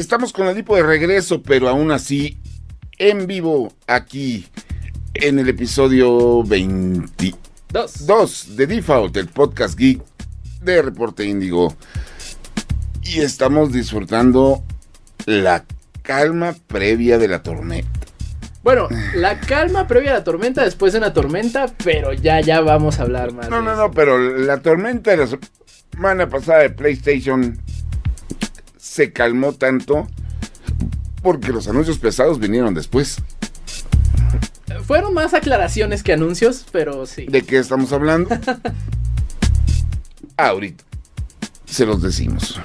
Estamos con el tipo de regreso, pero aún así en vivo aquí en el episodio 22 de Default, el podcast geek de Reporte Índigo. Y estamos disfrutando la calma previa de la tormenta. Bueno, la calma previa a la tormenta, después de una tormenta, pero ya, ya vamos a hablar más. No, no, no, pero la tormenta de la semana pasada de PlayStation se calmó tanto porque los anuncios pesados vinieron después. Fueron más aclaraciones que anuncios, pero sí. ¿De qué estamos hablando? Ahorita se los decimos.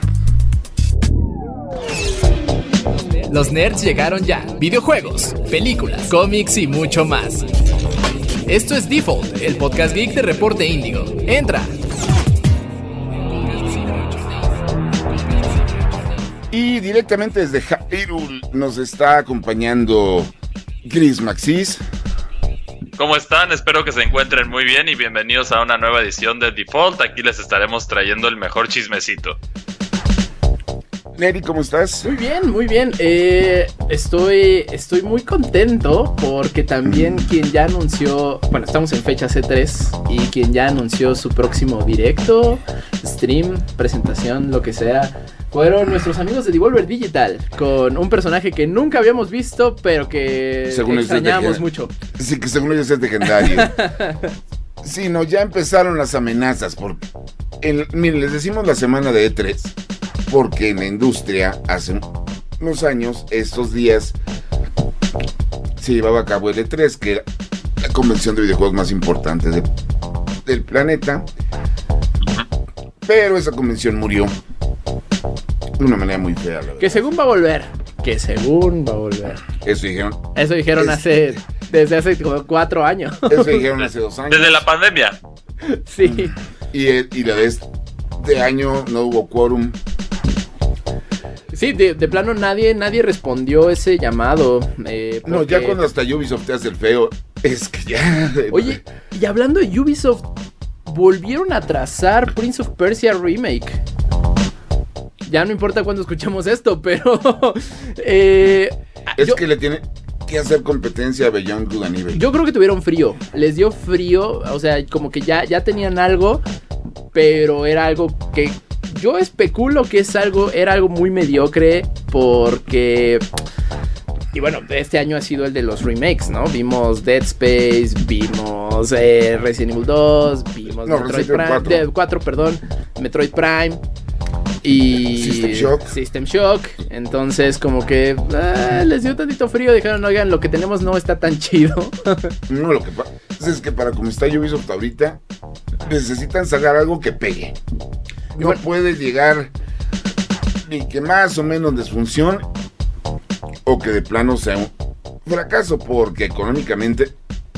Los nerds llegaron ya. Videojuegos, películas, cómics y mucho más. Esto es Default, el podcast geek de Reporte Índigo. Entra. Y directamente desde Hyrule nos está acompañando Chris Maxis. ¿Cómo están? Espero que se encuentren muy bien y bienvenidos a una nueva edición de Default. Aquí les estaremos trayendo el mejor chismecito. Neri, ¿cómo estás? Muy bien, muy bien. Eh, estoy, estoy muy contento porque también quien ya anunció, bueno, estamos en fecha C3 y quien ya anunció su próximo directo, stream, presentación, lo que sea, fueron nuestros amigos de Devolver Digital con un personaje que nunca habíamos visto, pero que Según extrañamos mucho. Sí, que según ellos es legendario. sí, no, ya empezaron las amenazas. Por... el- miren, les decimos la semana de E3 porque en la industria hace unos años, estos días, se llevaba a cabo el E3, que era la convención de videojuegos más importante de- del planeta. Pero esa convención murió de una manera muy fea, la verdad. Que según va a volver. Que según va a volver. Eso dijeron, Eso dijeron Es- hace. Desde hace como cuatro años. eso dijeron hace dos años. Desde la pandemia. sí. Y, el- y la de este año no hubo quórum. Sí, de, de plano nadie, nadie respondió ese llamado. eh, No, ya cuando hasta Ubisoft te hace el feo, es que ya. Oye, y hablando de Ubisoft, volvieron a trazar Prince of Persia Remake. Ya no importa cuándo escuchemos esto, pero. eh, es yo, que le tiene que hacer competencia a Beyond Good and Evil. yo creo que tuvieron frío. Les dio frío. O sea, como que ya, ya tenían algo. Pero era algo que. Yo especulo que es algo. Era algo muy mediocre. Porque. Y bueno, este año ha sido el de los remakes, ¿no? Vimos Dead Space, vimos eh, Resident Evil 2, vimos No, Metroid Prime, 4. de- 4, perdón, Metroid Prime y System Shock. System Shock. Entonces, como que ah, les dio tantito frío, dijeron, oigan, lo que tenemos no está tan chido. No, lo que pasa es que para como está Ubisoft ahorita, necesitan sacar algo que pegue. No Bueno. puede llegar ni que más o menos les funcione o que de plano sea un fracaso, porque económicamente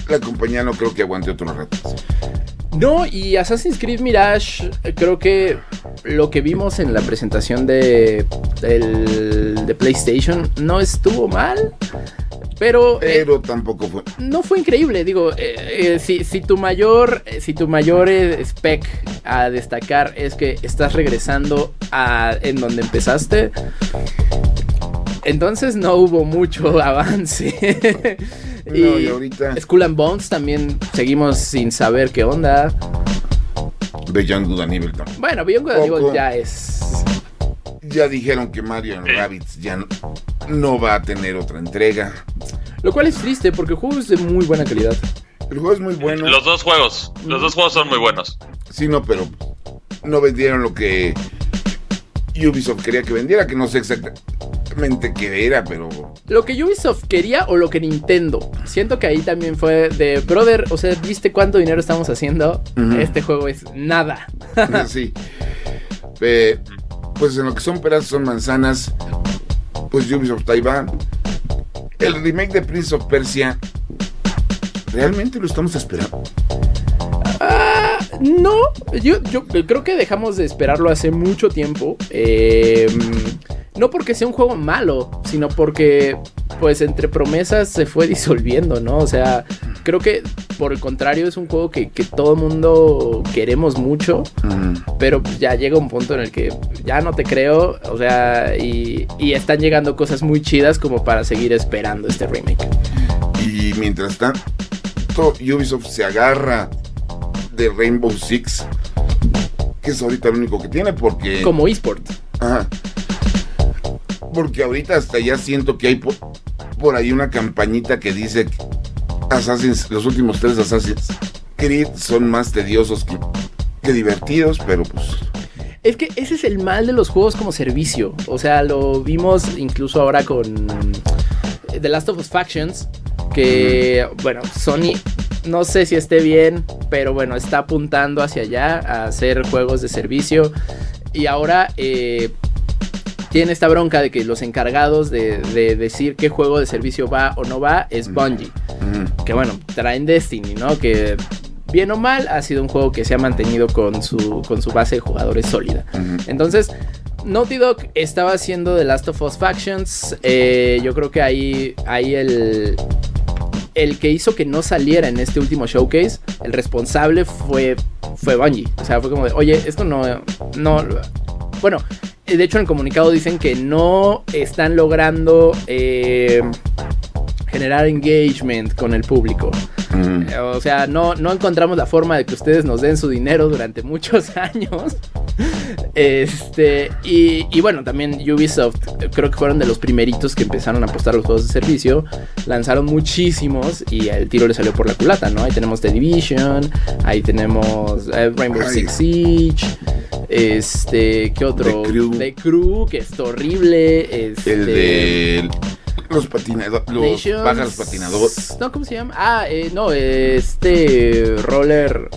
la compañía no creo que aguante otro rato. No, y Assassin's Creed Mirage, eh, creo que lo que vimos en la presentación de, del- de PlayStation no estuvo mal. Pero eh, Pero tampoco fue. no fue increíble, digo, eh, eh, si, si tu mayor, si tu mayor spec a destacar es que estás regresando a en donde empezaste, entonces no hubo mucho avance. No, y ahorita Skull and Bones también seguimos sin saber qué onda. Beyond Good and Evil. Bueno, Beyond Good and Evil Poco. ya es. Ya dijeron que Mario and Rabbids ya no, no va a tener otra entrega. Lo cual es triste porque el juego es de muy buena calidad. El juego es muy bueno. Los dos juegos. Los dos juegos son muy buenos. Sí, no, pero no vendieron lo que Ubisoft quería que vendiera, que no sé exactamente qué era, pero Lo que Ubisoft quería o lo que Nintendo. Siento que ahí también fue de, brother, o sea, ¿viste cuánto dinero estamos haciendo? Este juego es nada. sí. Eh, pues en lo que son peras son manzanas, pues Ubisoft ahí va. El remake de Prince of Persia, ¿realmente lo estamos esperando? Ah, no, yo, yo creo que dejamos de esperarlo hace mucho tiempo. Eh, no porque sea un juego malo, sino porque, pues, entre promesas se fue disolviendo, ¿no? O sea, creo que por el contrario es un juego que, que todo el mundo queremos mucho, pero ya llega un punto en el que ya no te creo, o sea, y, y están llegando cosas muy chidas como para seguir esperando este remake. Y mientras tanto, Ubisoft se agarra de Rainbow Six, que es ahorita lo único que tiene, porque. Como eSport. Ajá. Porque ahorita hasta ya siento que hay por, por ahí una campañita que dice que Assassin's, los últimos tres Assassin's Creed son más tediosos que, que divertidos, pero pues. Es que ese es el mal de los juegos como servicio. O sea, lo vimos incluso ahora con The Last of Us Factions. Que, bueno, Sony no sé si esté bien, pero bueno, está apuntando hacia allá a hacer juegos de servicio. Y ahora eh, tiene esta bronca de que los encargados de, de decir qué juego de servicio va o no va es Bungie. Que bueno, traen Destiny, ¿no? Que bien o mal ha sido un juego que se ha mantenido con su, con su base de jugadores sólida. Entonces, Naughty Dog estaba haciendo The Last of Us Factions. eh, yo creo que ahí, ahí el, el que hizo que no saliera en este último showcase, el responsable fue, fue Bungie. O sea, fue como de, oye, esto no, no... Bueno, de hecho en el comunicado dicen que no están logrando eh, generar engagement con el público. Ujú. Eh, O sea, no, no encontramos la forma de que ustedes nos den su dinero durante muchos años. Este, y, y bueno, también Ubisoft, creo que fueron de los primeritos que empezaron a apostar los juegos de servicio. Lanzaron muchísimos y el tiro le salió por la culata, ¿no? Ahí tenemos The Division, ahí tenemos eh, Rainbow Ay. Six Siege. Este, ¿qué otro? The Crew. The Crew, que es horrible. Este, El de los patinadores, los Nations- pájaros patinadores. No, ¿cómo se llama? Ah, eh, no, este roller.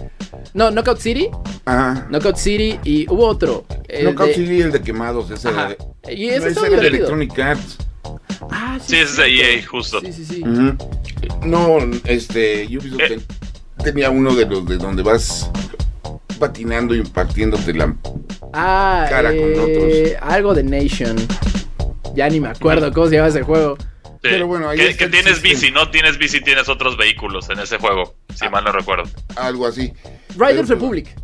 No, Knockout City. Ajá. Knockout City y hubo otro. el Knockout de- City, el de quemados, ese Ajá. de, Y no, ese era de. Electronic Arts. Ah, Sí, ese es de. EA, justo. Sí, sí, sí. Ujú. No, este, Ubisoft Eh. ten- tenía uno de los de donde vas patinando y partiéndote la... Ah, Cara con eh, algo de Nation. Ya ni me acuerdo cómo se llama ese juego. Sí. Pero bueno, ahí que, está que tienes sistema. bici, no tienes bici, tienes otros vehículos en ese juego, si Ah. mal no recuerdo. algo así. Riders Pero- Republic.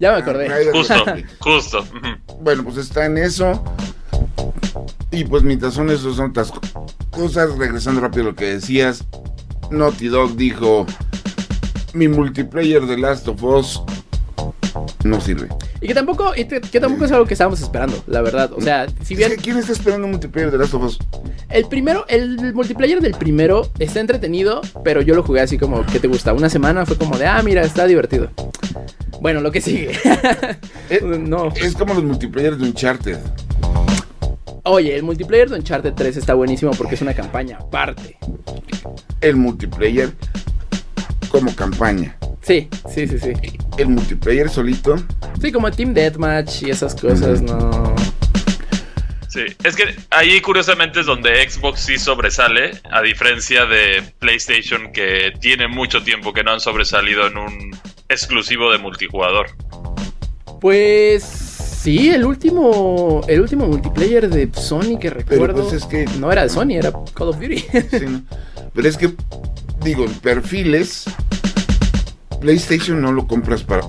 Ya me acordé. Ah, Riders Justo, Republic. justo. Bueno, pues está en eso. Y pues mientras son esas son otras co- cosas, regresando rápido a lo que decías, Naughty Dog dijo, mi multiplayer de Last of Us no sirve. Y que tampoco, que, tampoco es algo que estábamos esperando, la verdad. O sea, si bien Es que, ¿Quién está esperando un multiplayer de Last of Us? el primero, el multiplayer del primero está entretenido, pero yo lo jugué así como, ¿qué te gusta? Una semana fue como de, ah, mira, está divertido. Bueno, lo que sigue. Eh, no. Es como los multiplayers de Uncharted. Oye, el multiplayer de Uncharted 3 está buenísimo porque es una campaña aparte. El multiplayer como campaña. Sí, sí, sí, sí. El multiplayer solito. Sí, como Team Deathmatch y esas cosas, no. Sí, es que ahí curiosamente es donde Xbox sí sobresale, a diferencia de PlayStation que tiene mucho tiempo que no han sobresalido en un exclusivo de multijugador. Pues sí, el último el último multiplayer de Sony que recuerdo pues es que- no era de Sony, era Call of Duty. Sí, ¿no? Pero es que, digo, en perfiles, PlayStation no lo compras para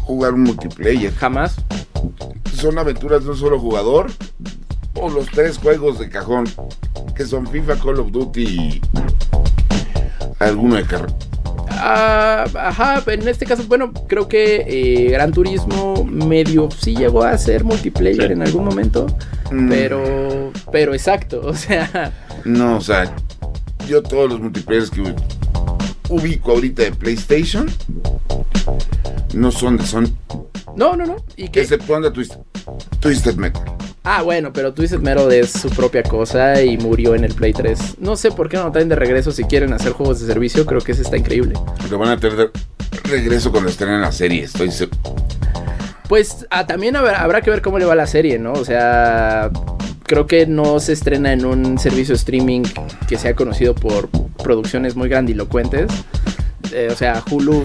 jugar un multiplayer. Jamás. Son aventuras de un solo jugador o los tres juegos de cajón, que son FIFA, Call of Duty y alguno de carro. Ah, ajá, en este caso, bueno, creo que eh, Gran Turismo medio sí llegó a ser multiplayer Sí. en algún momento, Mm, pero pero exacto, o sea, No, o sea, yo todos los multiplayers que ubico ahorita de PlayStation no son de Sony, no, no, no, y que exceptuando Twist- Twisted Metal. Ah, bueno, pero Twisted Metal es su propia cosa y murió en el Play 3. No sé por qué no lo traen de regreso si quieren hacer juegos de servicio, creo que ese está increíble. Lo van a tener de regreso cuando estén en la serie, estoy seguro. Pues ah, también habrá, habrá que ver cómo le va la serie, ¿no? O sea, creo que no se estrena en un servicio streaming que sea conocido por producciones muy grandilocuentes. Eh, o sea, Hulu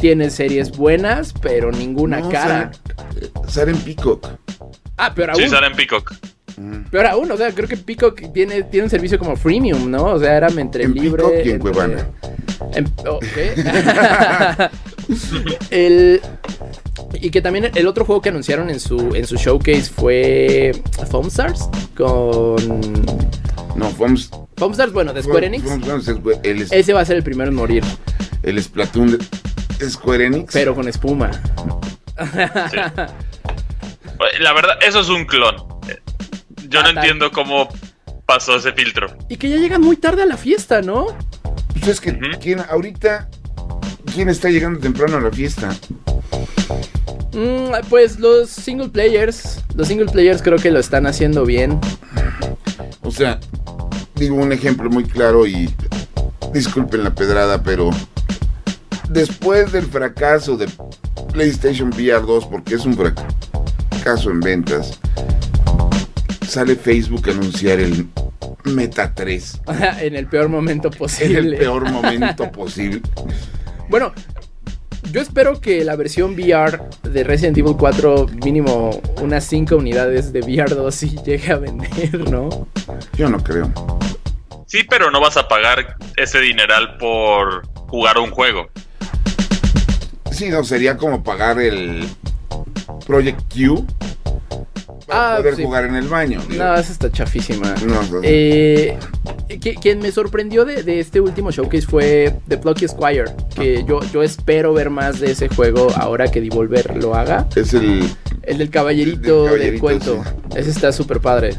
tiene series buenas, pero ninguna No, cara. sale- sale en Peacock. Ah, peor Sí, aún. sale en Peacock. Mm. Peor aún, o sea, creo que Peacock tiene, tiene un servicio como freemium, ¿no? O sea, era entre En libre. Peacock y en entre- Cuevana. Ok. el, y que también el otro juego que anunciaron en su, en su showcase fue Foam Stars con... No, Foams. Foam Stars, bueno, de Square Enix. El, Ese va a ser el primero en morir, el Splatoon de Square Enix. pero con espuma. Sí. La verdad, eso es un clon. Yo no tal. entiendo cómo pasó ese filtro. Y que ya llegan muy tarde a la fiesta, ¿no? Pues es que. ¿quién, ahorita, ¿quién está llegando temprano a la fiesta? Mm, pues los single players, los single players creo que lo están haciendo bien. O sea, digo un ejemplo muy claro y disculpen la pedrada, pero después del fracaso de PlayStation VR 2, porque es un fracaso en ventas, sale Facebook a anunciar el Meta 3 en el peor momento en posible. el peor momento posible. Bueno, yo espero que la versión VR de Resident Evil 4, mínimo unas 5 unidades de VR 2 sí llegue a vender, ¿no? Yo no creo. Sí, pero no vas a pagar ese dineral por jugar un juego. Sí, no, sería como pagar el Project Q para Ah, poder sí. jugar en el baño. digo. No, esa está chafísima. No, no. Eh, qui- quien me sorprendió de, de este último showcase fue The Plucky Squire. Que yo, yo espero ver más de ese juego ahora que Devolver lo haga. es el El del caballerito, Del del caballerito, cuento. sí. Ese está súper padre.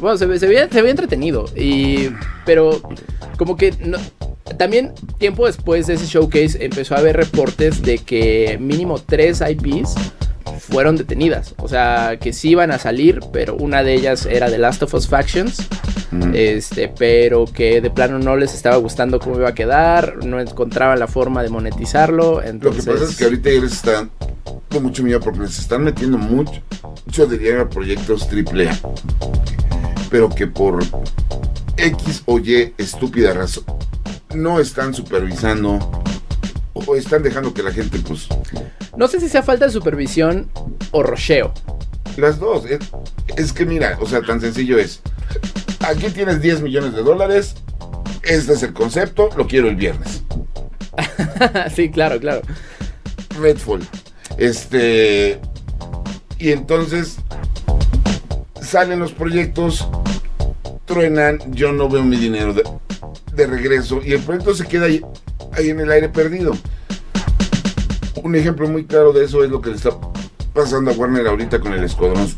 Bueno, se, ve- se, veía, se veía entretenido. Y, pero como que no- también tiempo después de ese showcase empezó a haber reportes de que mínimo tres IPs fueron detenidas. O sea, que sí iban a salir, pero una de ellas era The Last of Us Factions. Mm. Este, pero que de plano no les estaba gustando cómo iba a quedar, no encontraban la forma de monetizarlo. Lo que Entonces, pasa es que ahorita les están con mucho miedo porque les están metiendo mucho, mucho dinero a proyectos AAA. Pero que por X o Y estúpida razón no están supervisando o están dejando que la gente, pues, no sé si sea falta de supervisión o rocheo. las dos. Es, es que mira, o sea, tan sencillo es. Aquí tienes 10 millones de dólares. Este es el concepto, lo quiero el viernes. sí, claro, claro. Redfall. Este. Y entonces salen los proyectos, truenan, yo no veo mi dinero de, de regreso y el proyecto se queda ahí, ahí en el aire perdido. Un ejemplo muy claro de eso es lo que le está pasando a Warner ahorita con el Escuadrón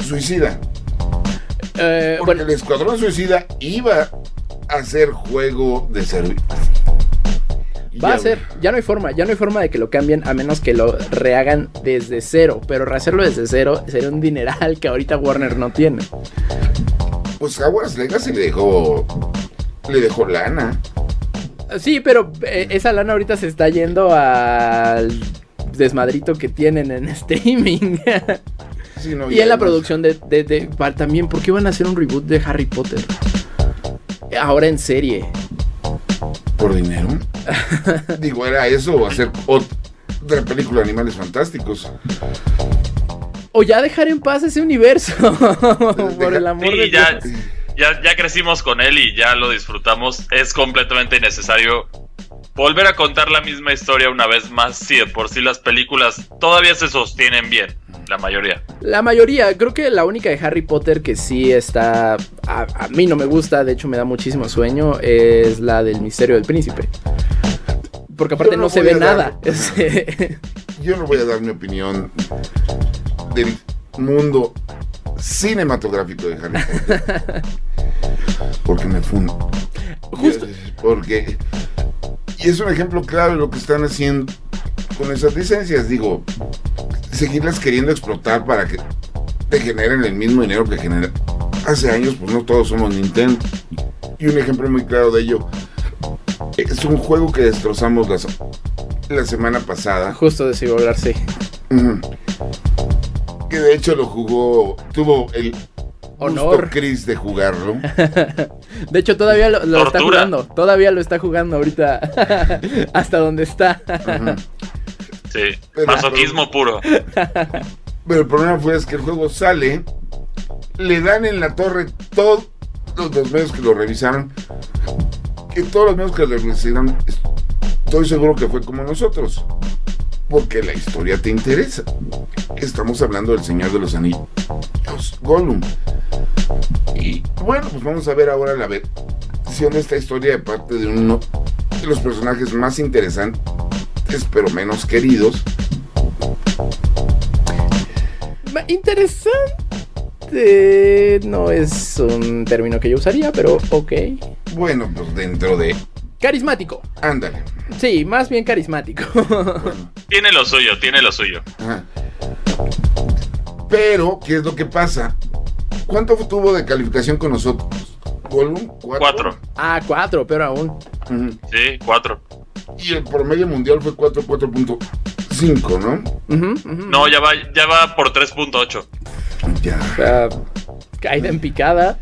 Suicida. Eh, Porque bueno, el Escuadrón Suicida iba a ser juego de servicio. va a ser, ya no hay forma, ya no hay forma de que lo cambien a menos que lo rehagan desde cero. Pero rehacerlo desde cero sería un dineral que ahorita Warner no tiene. Pues Hogwarts Legacy le dejó. Le dejó lana. Sí, pero eh, esa lana ahorita se está yendo al desmadrito que tienen en streaming. Sí, no, y en la producción de, de- de- también, ¿por qué van a hacer un reboot de Harry Potter? Ahora en serie. ¿Por dinero? Digo, ¿era eso o hacer otra película de Animales Fantásticos? O ya dejar en paz ese universo. Por el amor de Sí, Dios. ya, ya crecimos con él y ya lo disfrutamos. Es completamente innecesario volver a contar la misma historia una vez más. Si de por sí las películas todavía se sostienen bien, la mayoría. La mayoría, creo que la única de Harry Potter que sí está. A, a mí no me gusta, de hecho me da muchísimo sueño, es la del misterio del príncipe. Porque aparte Yo no, no se ve dar- nada. Yo no voy a dar mi opinión del mundo cinematográfico de Harry Potter. Porque me fundo. Justo. Porque. Y es un ejemplo claro de lo que están haciendo con esas licencias. Digo, seguirlas queriendo explotar para que te generen el mismo dinero que genera. Hace años, pues no todos somos Nintendo. Y un ejemplo muy claro de ello. Es un juego que destrozamos la, la semana pasada. Justo de War, sí. Que de hecho lo jugó, tuvo el Honor. gusto Chris de jugarlo. De hecho, todavía lo, lo está jugando. Todavía lo está jugando ahorita. hasta donde está. Sí, Pero- masoquismo puro. Pero el problema fue es que el juego sale, le dan en la torre todos los medios que lo revisaron, que todos los medios que lo revisaron es- estoy seguro que fue como nosotros. Porque la historia te interesa. Estamos hablando del Señor de los Anillos, Gollum. Y bueno, pues vamos a ver ahora la versión de esta historia de parte de uno de los personajes más interesantes, pero menos queridos. Interesante no es un término que yo usaría, pero ok. Bueno, pues dentro de Carismático. Ándale. Sí, más bien carismático. Tiene lo suyo, tiene lo suyo. Pero, ¿qué es lo que pasa? ¿Cuánto tuvo de calificación con nosotros? ¿Gollum? ¿Cuatro? Ah, cuatro, pero aún. Sí, cuatro. Y el promedio mundial fue 4, 4.5, ¿no? No, ya va, ya va por 3.8. Ya. O sea, caída en picada.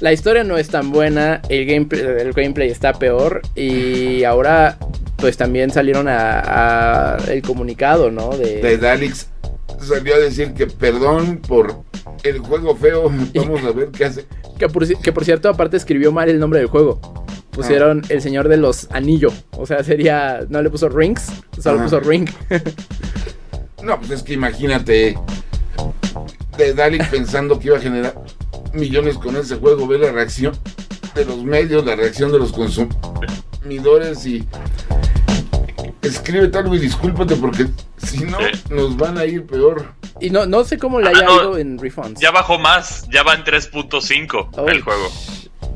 La historia no es tan buena, el gameplay, el gameplay está peor y ahora pues también salieron a, el comunicado, ¿no? De, de Dalix salió a decir que perdón por el juego feo, vamos a ver qué hace. Que por, cierto, aparte escribió mal el nombre del juego. Pusieron ah. el señor de los anillos. O sea, sería. No le puso rings, solo puso ring. no, pues es que imagínate. De Dalix pensando que iba a generar millones con ese juego, ve la reacción de los medios, la reacción de los consumidores y escribe tal y discúlpate porque si no nos van a ir peor. Y no, no sé cómo le haya ah, ido en refunds. Ya bajó más, ya va en 3.5 el juego.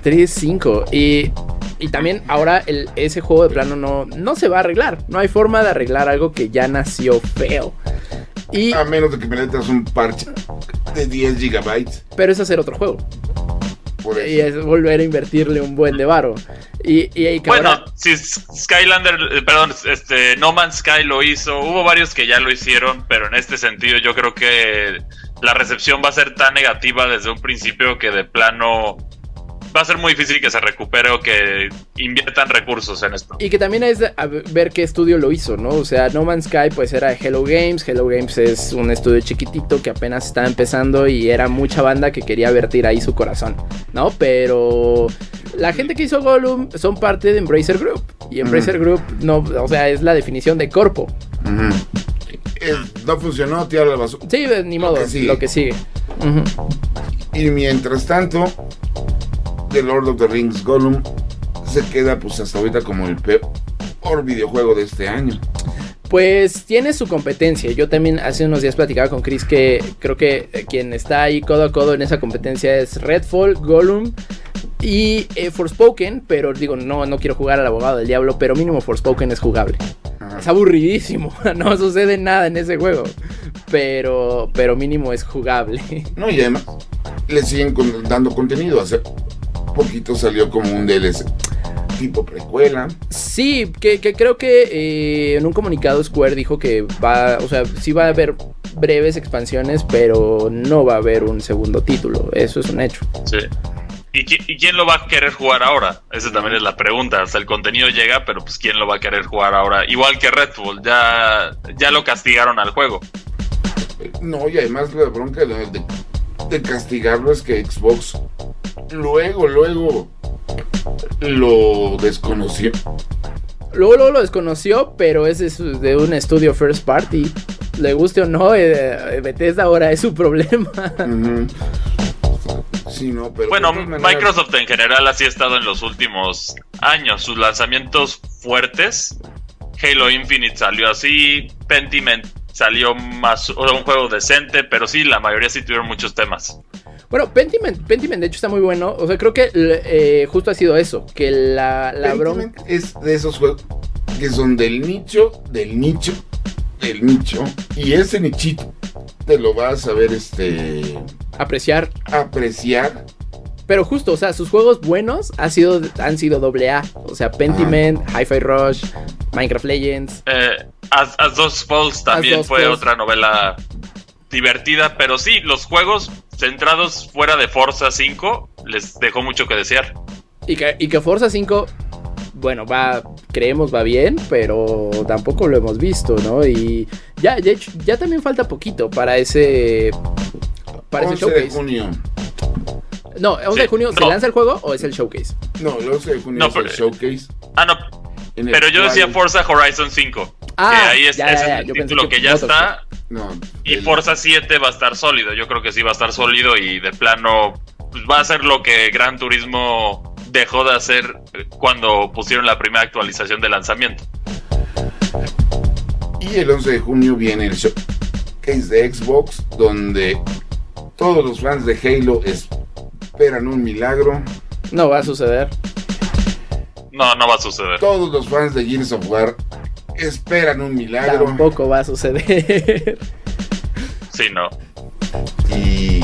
3.5 y, y también ahora el, ese juego de plano no, no se va a arreglar. No hay forma de arreglar algo que ya nació feo. Y, a menos de que me metas un parche de 10 gigabytes. Pero es hacer otro juego. Y es volver a invertirle un buen de varo. Y, bueno, si Skylander, eh, perdón, este, No Man's Sky lo hizo, hubo varios que ya lo hicieron, pero en este sentido yo creo que la recepción va a ser tan negativa desde un principio que de plano va a ser muy difícil que se recupere o que inviertan recursos en esto. Y que también es ver qué estudio lo hizo, ¿no? O sea, No Man's Sky pues era Hello Games, Hello Games es un estudio chiquitito que apenas estaba empezando y era mucha banda que quería vertir ahí su corazón, ¿no? Pero la gente que hizo Gollum son parte de Embracer Group y Embracer Group no, o sea, es la definición de corpo. no funcionó, tira la basura. Sí, ni modo, lo que sigue. Y mientras tanto, The Lord of the Rings Gollum se queda pues hasta ahorita como el peor videojuego de este año. Pues tiene su competencia. Yo también hace unos días platicaba con Chris que creo que quien está ahí codo a codo en esa competencia es Redfall, Gollum y eh, Forspoken. Pero digo, no, no quiero jugar al abogado del diablo, pero mínimo Forspoken es jugable. Es aburridísimo, no sucede nada en ese juego. Pero, pero mínimo es jugable. No, y además le siguen dando contenido. Hace poquito salió como un DLC tipo precuela. Sí, que, creo que eh, en un comunicado Square dijo que va, o sea, sí va a haber breves expansiones, pero no va a haber un segundo título. Eso es un hecho. Sí. ¿Y, quién lo va a querer jugar ahora? Esa también es la pregunta. Hasta el contenido llega, pero pues quién lo va a querer jugar ahora. Igual que Red Bull, ya, ya lo castigaron al juego. No, y además la bronca de, de castigarlo es que Xbox luego, luego lo desconoció. Luego, luego lo desconoció, pero ese es de un estudio first party. Le guste o no, eh, Bethesda ahora es su problema. bueno, Microsoft en general así ha estado en los últimos años. Sus lanzamientos fuertes. Halo Infinite salió así. Pentiment salió más. O un juego decente, pero sí, la mayoría sí tuvieron muchos temas. Bueno, Pentiment, Pentiment de hecho está muy bueno. O sea, creo que eh, justo ha sido eso. Que la, la bronca. Es de esos juegos que son del nicho, del nicho, del nicho. Y ese nichito te lo vas a ver este. Apreciar. Apreciar. Pero justo, o sea, sus juegos buenos ha sido, han sido AA. O sea, Pentiment, Hi-Fi Rush, Minecraft Legends. Eh, As, As Dos Falls también fue otra novela divertida, pero sí, los juegos centrados fuera de Forza 5 les dejó mucho que desear. Y que, y que Forza 5, bueno, va, creemos va bien, pero tampoco lo hemos visto, ¿no? Y ya, ya, ya también falta poquito para ese, para ese showcase. de junio. No, 11 de junio, ¿se lanza el juego o es el showcase? No, el 11 de junio es el showcase. Ah, no. Pero yo decía Forza Horizon 5. Ah, que ahí es, ya, ese ya, es ya, el yo título que que, ya está. No, Y el- Forza 7 va a estar sólido. Yo creo que sí va a estar sólido y de plano pues, va a ser lo que Gran Turismo dejó de hacer cuando pusieron la primera actualización de lanzamiento. Y el 11 de junio viene el showcase de Xbox, donde todos los fans de Halo esperan un milagro. No va a suceder. No, no va a suceder. Todos los fans de Gears of War esperan un milagro. Tampoco va a suceder. Sí, no. Y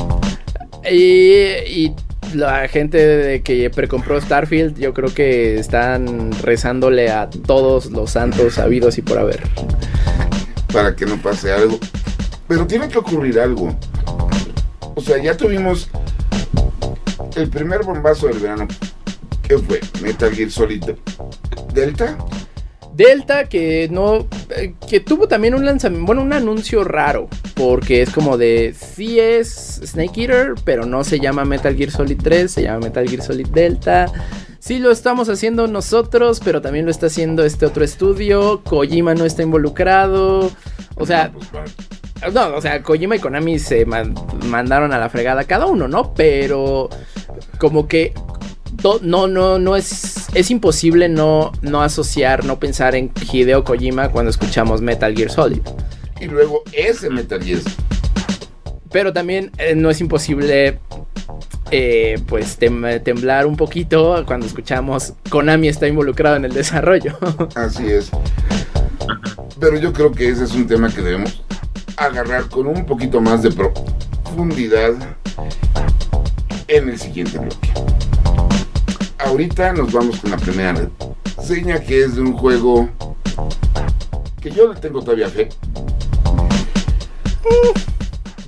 y, y la gente de que precompró Starfield, yo creo que están rezándole a todos los santos habidos y por haber. para que no pase algo. Pero tiene que ocurrir algo. O sea, ya tuvimos el primer bombazo del verano. ¿Qué fue? Metal Gear Solid Delta. Delta que no eh, que tuvo también un lanzamiento, bueno, un anuncio raro, porque es como de sí es Snake Eater, pero no se llama Metal Gear Solid 3, se llama Metal Gear Solid Delta. Sí lo estamos haciendo nosotros, pero también lo está haciendo este otro estudio, Kojima no está involucrado. O sea, Pues, va. no, o sea, Kojima y Konami se man- mandaron a la fregada cada uno, ¿no? Pero como que to- no, no, no es, es imposible no, no asociar, no pensar en Hideo Kojima cuando escuchamos Metal Gear Solid. Y luego ese Metal Gear. Pero también eh, no es imposible, eh, pues, tem- temblar un poquito cuando escuchamos Konami está involucrado en el desarrollo. Así es. Pero yo creo que ese es un tema que debemos agarrar con un poquito más de profundidad en el siguiente bloque. Ahorita nos vamos con la primera reseña que es de un juego que yo le tengo todavía fe.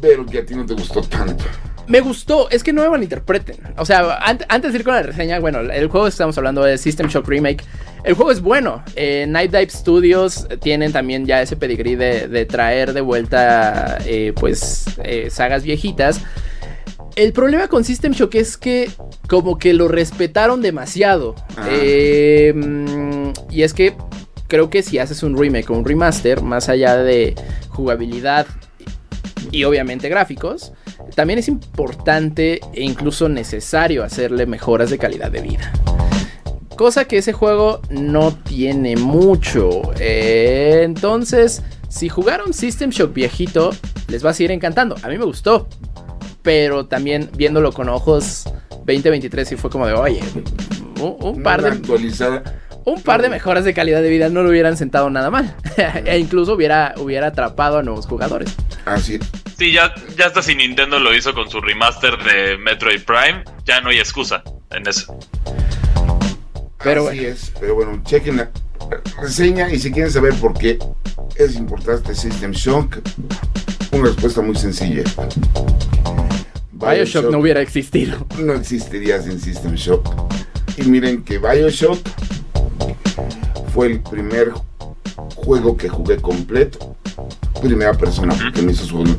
Pero que a ti no te gustó tanto. Me gustó, es que no me malinterpreten. O sea, ant- antes de ir con la reseña, bueno, el juego que estamos hablando de System Shock Remake. El juego es bueno. Eh, Night Dive Studios tienen también ya ese pedigrí de, de traer de vuelta, eh, pues, eh, sagas viejitas. El problema con System Shock es que como que lo respetaron demasiado. Ah. Eh, mm, y es que creo que si haces un remake o un remaster, más allá de jugabilidad y obviamente gráficos, también es importante e incluso necesario hacerle mejoras de calidad de vida. Cosa que ese juego no tiene mucho. Eh, entonces, si jugaron System Shock viejito, les va a seguir encantando. A mí me gustó. Pero también viéndolo con ojos 2023 sí fue como de, oye, un, un par de, actualizada. un par de mejoras de calidad de vida no lo hubieran sentado nada mal. e incluso hubiera, hubiera atrapado a nuevos jugadores. Así es. Sí, ya, ya hasta si Nintendo lo hizo con su remaster de Metroid Prime, ya no hay excusa en eso. Pero Así bueno. es. Pero bueno, chequen la reseña y si quieren saber por qué es importante System Shock, una respuesta muy sencilla. Bioshock no hubiera existido. no existiría sin System Shock. Y miren que Bioshock fue el primer juego que jugué completo. Primera persona, porque me hizo su... no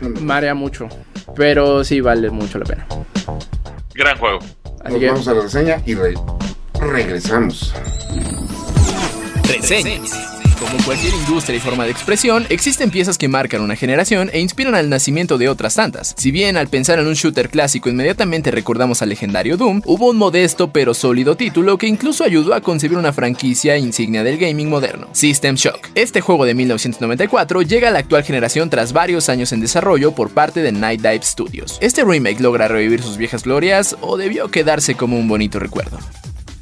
me- Marea mucho. Pero sí vale mucho la pena. Gran juego. Así Nos que vamos a la reseña y re- regresamos. Reseñas. Como cualquier industria y forma de expresión, existen piezas que marcan una generación e inspiran al nacimiento de otras tantas. Si bien al pensar en un shooter clásico inmediatamente recordamos al legendario Doom, hubo un modesto pero sólido título que incluso ayudó a concebir una franquicia insignia del gaming moderno, System Shock. Este juego de 1994 llega a la actual generación tras varios años en desarrollo por parte de Night Dive Studios. Este remake logra revivir sus viejas glorias o debió quedarse como un bonito recuerdo.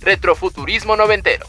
Retrofuturismo noventero.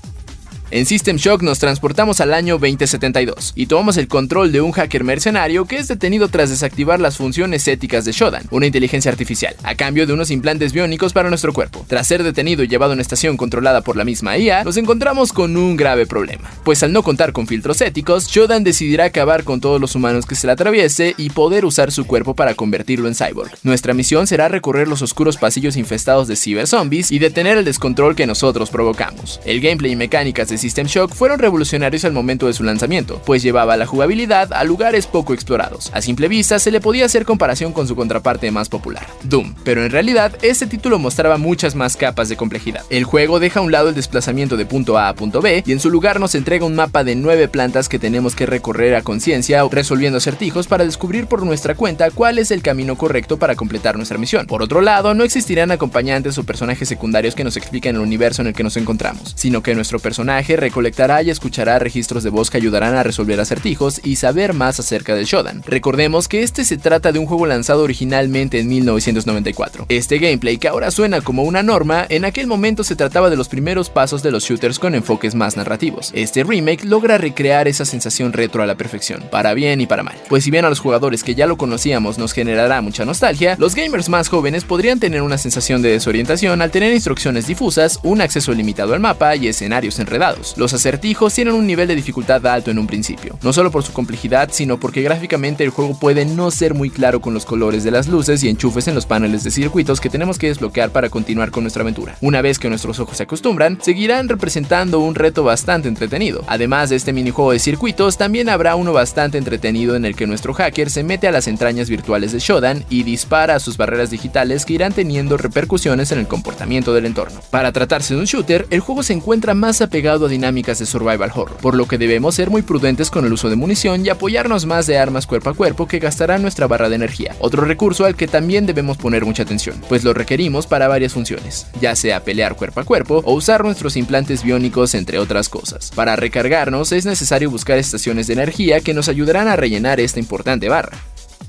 En System Shock nos transportamos al año 2072 y tomamos el control de un hacker mercenario que es detenido tras desactivar las funciones éticas de Shodan, una inteligencia artificial, a cambio de unos implantes biónicos para nuestro cuerpo. Tras ser detenido y llevado a una estación controlada por la misma IA, nos encontramos con un grave problema, pues al no contar con filtros éticos, Shodan decidirá acabar con todos los humanos que se le atraviese y poder usar su cuerpo para convertirlo en cyborg. Nuestra misión será recorrer los oscuros pasillos infestados de ciberzombies y detener el descontrol que nosotros provocamos. El gameplay y mecánicas de System Shock fueron revolucionarios al momento de su lanzamiento, pues llevaba la jugabilidad a lugares poco explorados. A simple vista se le podía hacer comparación con su contraparte más popular, Doom, pero en realidad este título mostraba muchas más capas de complejidad. El juego deja a un lado el desplazamiento de punto A a punto B y en su lugar nos entrega un mapa de nueve plantas que tenemos que recorrer a conciencia resolviendo acertijos para descubrir por nuestra cuenta cuál es el camino correcto para completar nuestra misión. Por otro lado, no existirán acompañantes o personajes secundarios que nos expliquen el universo en el que nos encontramos, sino que nuestro personaje recolectará y escuchará registros de voz que ayudarán a resolver acertijos y saber más acerca del Shodan. Recordemos que este se trata de un juego lanzado originalmente en 1994. Este gameplay que ahora suena como una norma, en aquel momento se trataba de los primeros pasos de los shooters con enfoques más narrativos. Este remake logra recrear esa sensación retro a la perfección, para bien y para mal. Pues si bien a los jugadores que ya lo conocíamos nos generará mucha nostalgia, los gamers más jóvenes podrían tener una sensación de desorientación al tener instrucciones difusas, un acceso limitado al mapa y escenarios enredados. Los acertijos tienen un nivel de dificultad alto en un principio, no solo por su complejidad, sino porque gráficamente el juego puede no ser muy claro con los colores de las luces y enchufes en los paneles de circuitos que tenemos que desbloquear para continuar con nuestra aventura. Una vez que nuestros ojos se acostumbran, seguirán representando un reto bastante entretenido. Además de este minijuego de circuitos, también habrá uno bastante entretenido en el que nuestro hacker se mete a las entrañas virtuales de Shodan y dispara a sus barreras digitales que irán teniendo repercusiones en el comportamiento del entorno. Para tratarse de un shooter, el juego se encuentra más apegado a dinámicas de survival horror, por lo que debemos ser muy prudentes con el uso de munición y apoyarnos más de armas cuerpo a cuerpo que gastarán nuestra barra de energía, otro recurso al que también debemos poner mucha atención, pues lo requerimos para varias funciones, ya sea pelear cuerpo a cuerpo o usar nuestros implantes biónicos entre otras cosas. Para recargarnos es necesario buscar estaciones de energía que nos ayudarán a rellenar esta importante barra.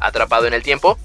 ¿Atrapado en el tiempo?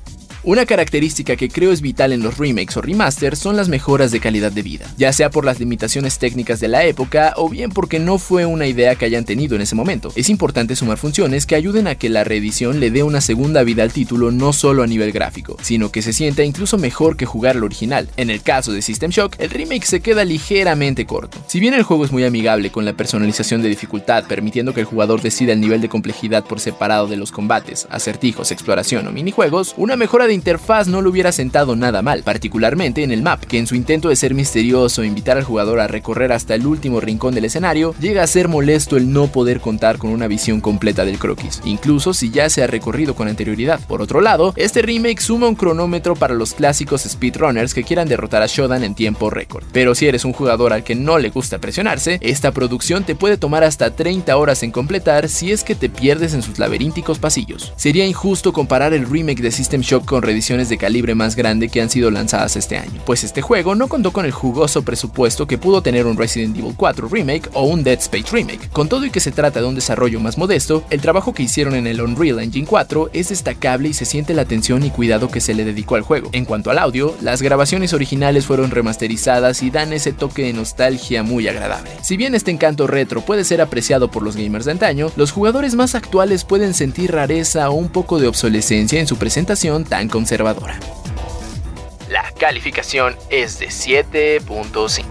Una característica que creo es vital en los remakes o remasters son las mejoras de calidad de vida, ya sea por las limitaciones técnicas de la época o bien porque no fue una idea que hayan tenido en ese momento. Es importante sumar funciones que ayuden a que la reedición le dé una segunda vida al título no solo a nivel gráfico, sino que se sienta incluso mejor que jugar al original. En el caso de System Shock, el remake se queda ligeramente corto. Si bien el juego es muy amigable con la personalización de dificultad, permitiendo que el jugador decida el nivel de complejidad por separado de los combates, acertijos, exploración o minijuegos, una mejora de interfaz no lo hubiera sentado nada mal, particularmente en el map, que en su intento de ser misterioso e invitar al jugador a recorrer hasta el último rincón del escenario, llega a ser molesto el no poder contar con una visión completa del croquis, incluso si ya se ha recorrido con anterioridad. Por otro lado, este remake suma un cronómetro para los clásicos speedrunners que quieran derrotar a Shodan en tiempo récord. Pero si eres un jugador al que no le gusta presionarse, esta producción te puede tomar hasta 30 horas en completar si es que te pierdes en sus laberínticos pasillos. Sería injusto comparar el remake de System Shock con ediciones de calibre más grande que han sido lanzadas este año, pues este juego no contó con el jugoso presupuesto que pudo tener un Resident Evil 4 Remake o un Dead Space Remake. Con todo y que se trata de un desarrollo más modesto, el trabajo que hicieron en el Unreal Engine 4 es destacable y se siente la atención y cuidado que se le dedicó al juego. En cuanto al audio, las grabaciones originales fueron remasterizadas y dan ese toque de nostalgia muy agradable. Si bien este encanto retro puede ser apreciado por los gamers de antaño, los jugadores más actuales pueden sentir rareza o un poco de obsolescencia en su presentación tan conservadora. La calificación es de 7.5.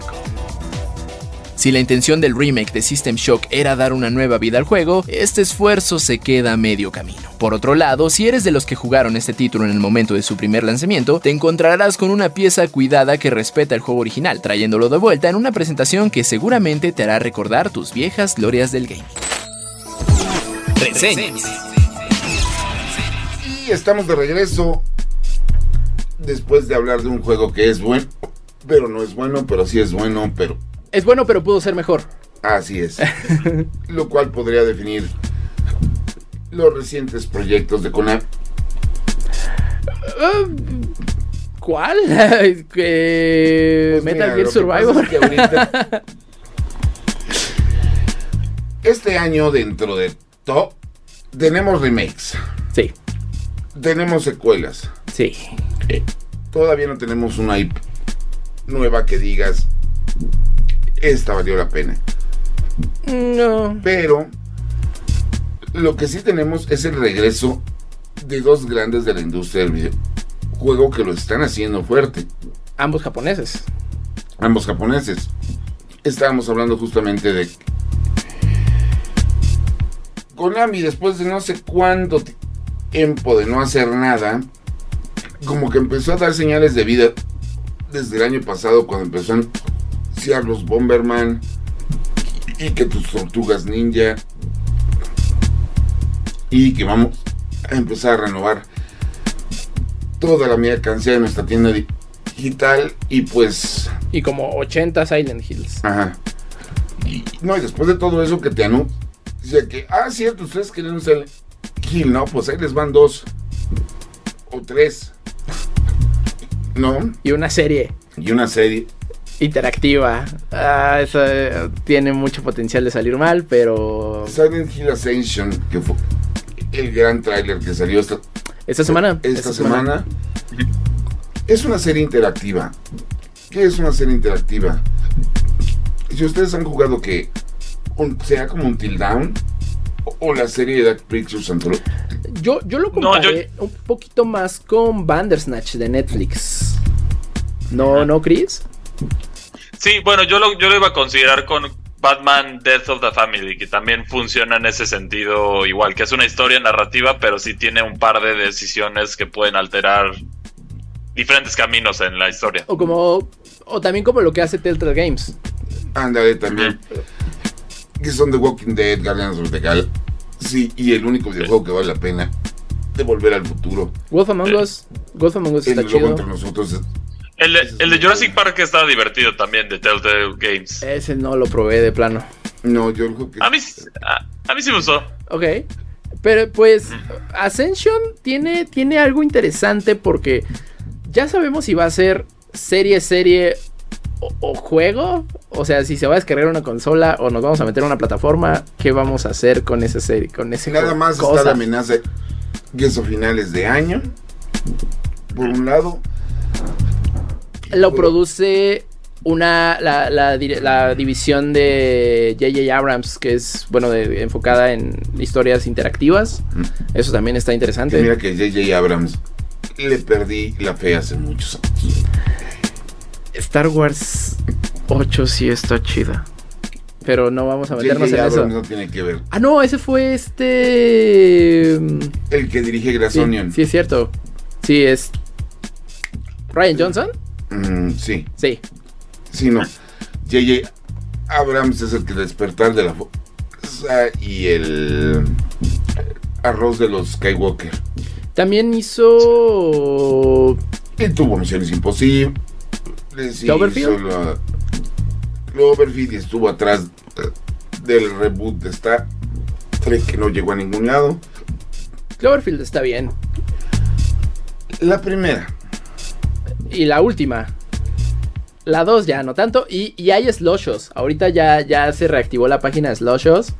Si la intención del remake de System Shock era dar una nueva vida al juego, este esfuerzo se queda a medio camino. Por otro lado, si eres de los que jugaron este título en el momento de su primer lanzamiento, te encontrarás con una pieza cuidada que respeta el juego original, trayéndolo de vuelta en una presentación que seguramente te hará recordar tus viejas glorias del gaming. Reseñas. Y estamos de regreso después de hablar de un juego que es bueno, pero no es bueno, pero sí es bueno, pero... Es bueno, pero pudo ser mejor. Así es. Lo cual podría definir los recientes proyectos de Konami. Uh, ¿Cuál? pues Metal Gear Survivor. este año, dentro de todo, tenemos remakes. Sí. Tenemos secuelas. Sí. Eh, todavía no tenemos una IP nueva que digas, esta valió la pena. No. Pero lo que sí tenemos es el regreso de dos grandes de la industria del videojuego que lo están haciendo fuerte. Ambos japoneses. Ambos japoneses. Estábamos hablando justamente de Konami, después de no sé cuánto tiempo de no hacer nada, como que empezó a dar señales de vida desde el año pasado cuando empezó a anunciar los Bomberman y que tus tortugas ninja y que vamos a empezar a renovar toda la mercancía de nuestra tienda digital y pues Y como 80 Silent Hills. Ajá. Y no, y después de todo eso que te anuncia que, ah, cierto, ustedes quieren un Silent Hill, no, pues ahí les van dos o tres. ¿No? Y una serie Y una serie. interactiva. Ah, esa eh, tiene mucho potencial de salir mal, pero Silent Hill Ascension, que fue el gran tráiler que salió esta, esta semana. esta semana, es una serie interactiva. ¿Qué es una serie interactiva? Si ustedes han jugado que un- sea como un Till Down o, la serie de Dark Pictures Anthology, Yo, yo lo No, yo- comparé un poquito más con Bandersnatch de Netflix. No, no, Chris. Sí, bueno, yo lo, yo lo iba a considerar con Batman Death of the Family, que también funciona en ese sentido igual, que es una historia narrativa, pero sí tiene un par de decisiones que pueden alterar diferentes caminos en la historia. O como. O también como lo que hace Telltale Games. ándale también. Que son The Walking Dead, Guardians of the Galaxy. Sí, y el único videojuego que vale la pena de volver al futuro. Wolf Among Us. Wolf Among Us está chido. entre nosotros. El, de- el de Jurassic Park estaba divertido también, de Telltale Games. Ese no lo probé de plano. No, yo el juego que. A mí, a, a mí sí me gustó. Ok. Pero pues Ascension tiene, tiene algo interesante porque ya sabemos si va a ser serie, serie o, o juego. O sea, si se va a descargar una consola o nos vamos a meter a una plataforma, ¿qué vamos a hacer con esa serie? Con ese Nada más cosa? está la amenaza que es a finales de año. Por un lado. Lo Por- produce una la, la la división de J.J. Abrams, que es bueno de- enfocada en historias interactivas. Eso también está interesante. mira que J.J. Abrams le perdí la fe hace muchos años. Star Wars 8 sí está chida. Pero no vamos a meternos J.J. en eso. No tiene que ver. Ah, no, ese fue este. mm, El que dirige Glass Sí, sí, es cierto. Sí, es. Ryan Johnson. Mm, sí, Sí. sí, no. J.J. Abrams es el que despertar de la fuerza y el arroz de los Skywalker. También hizo. Y tuvo misiones imposibles. ¿Cloverfield? Cloverfield estuvo atrás del reboot de Star Trek que no llegó a ningún lado. Cloverfield está bien. La primera. Y la última. La 2 ya, no tanto. Y, y hay slushes. Ahorita ya, ya se reactivó la página de slushes.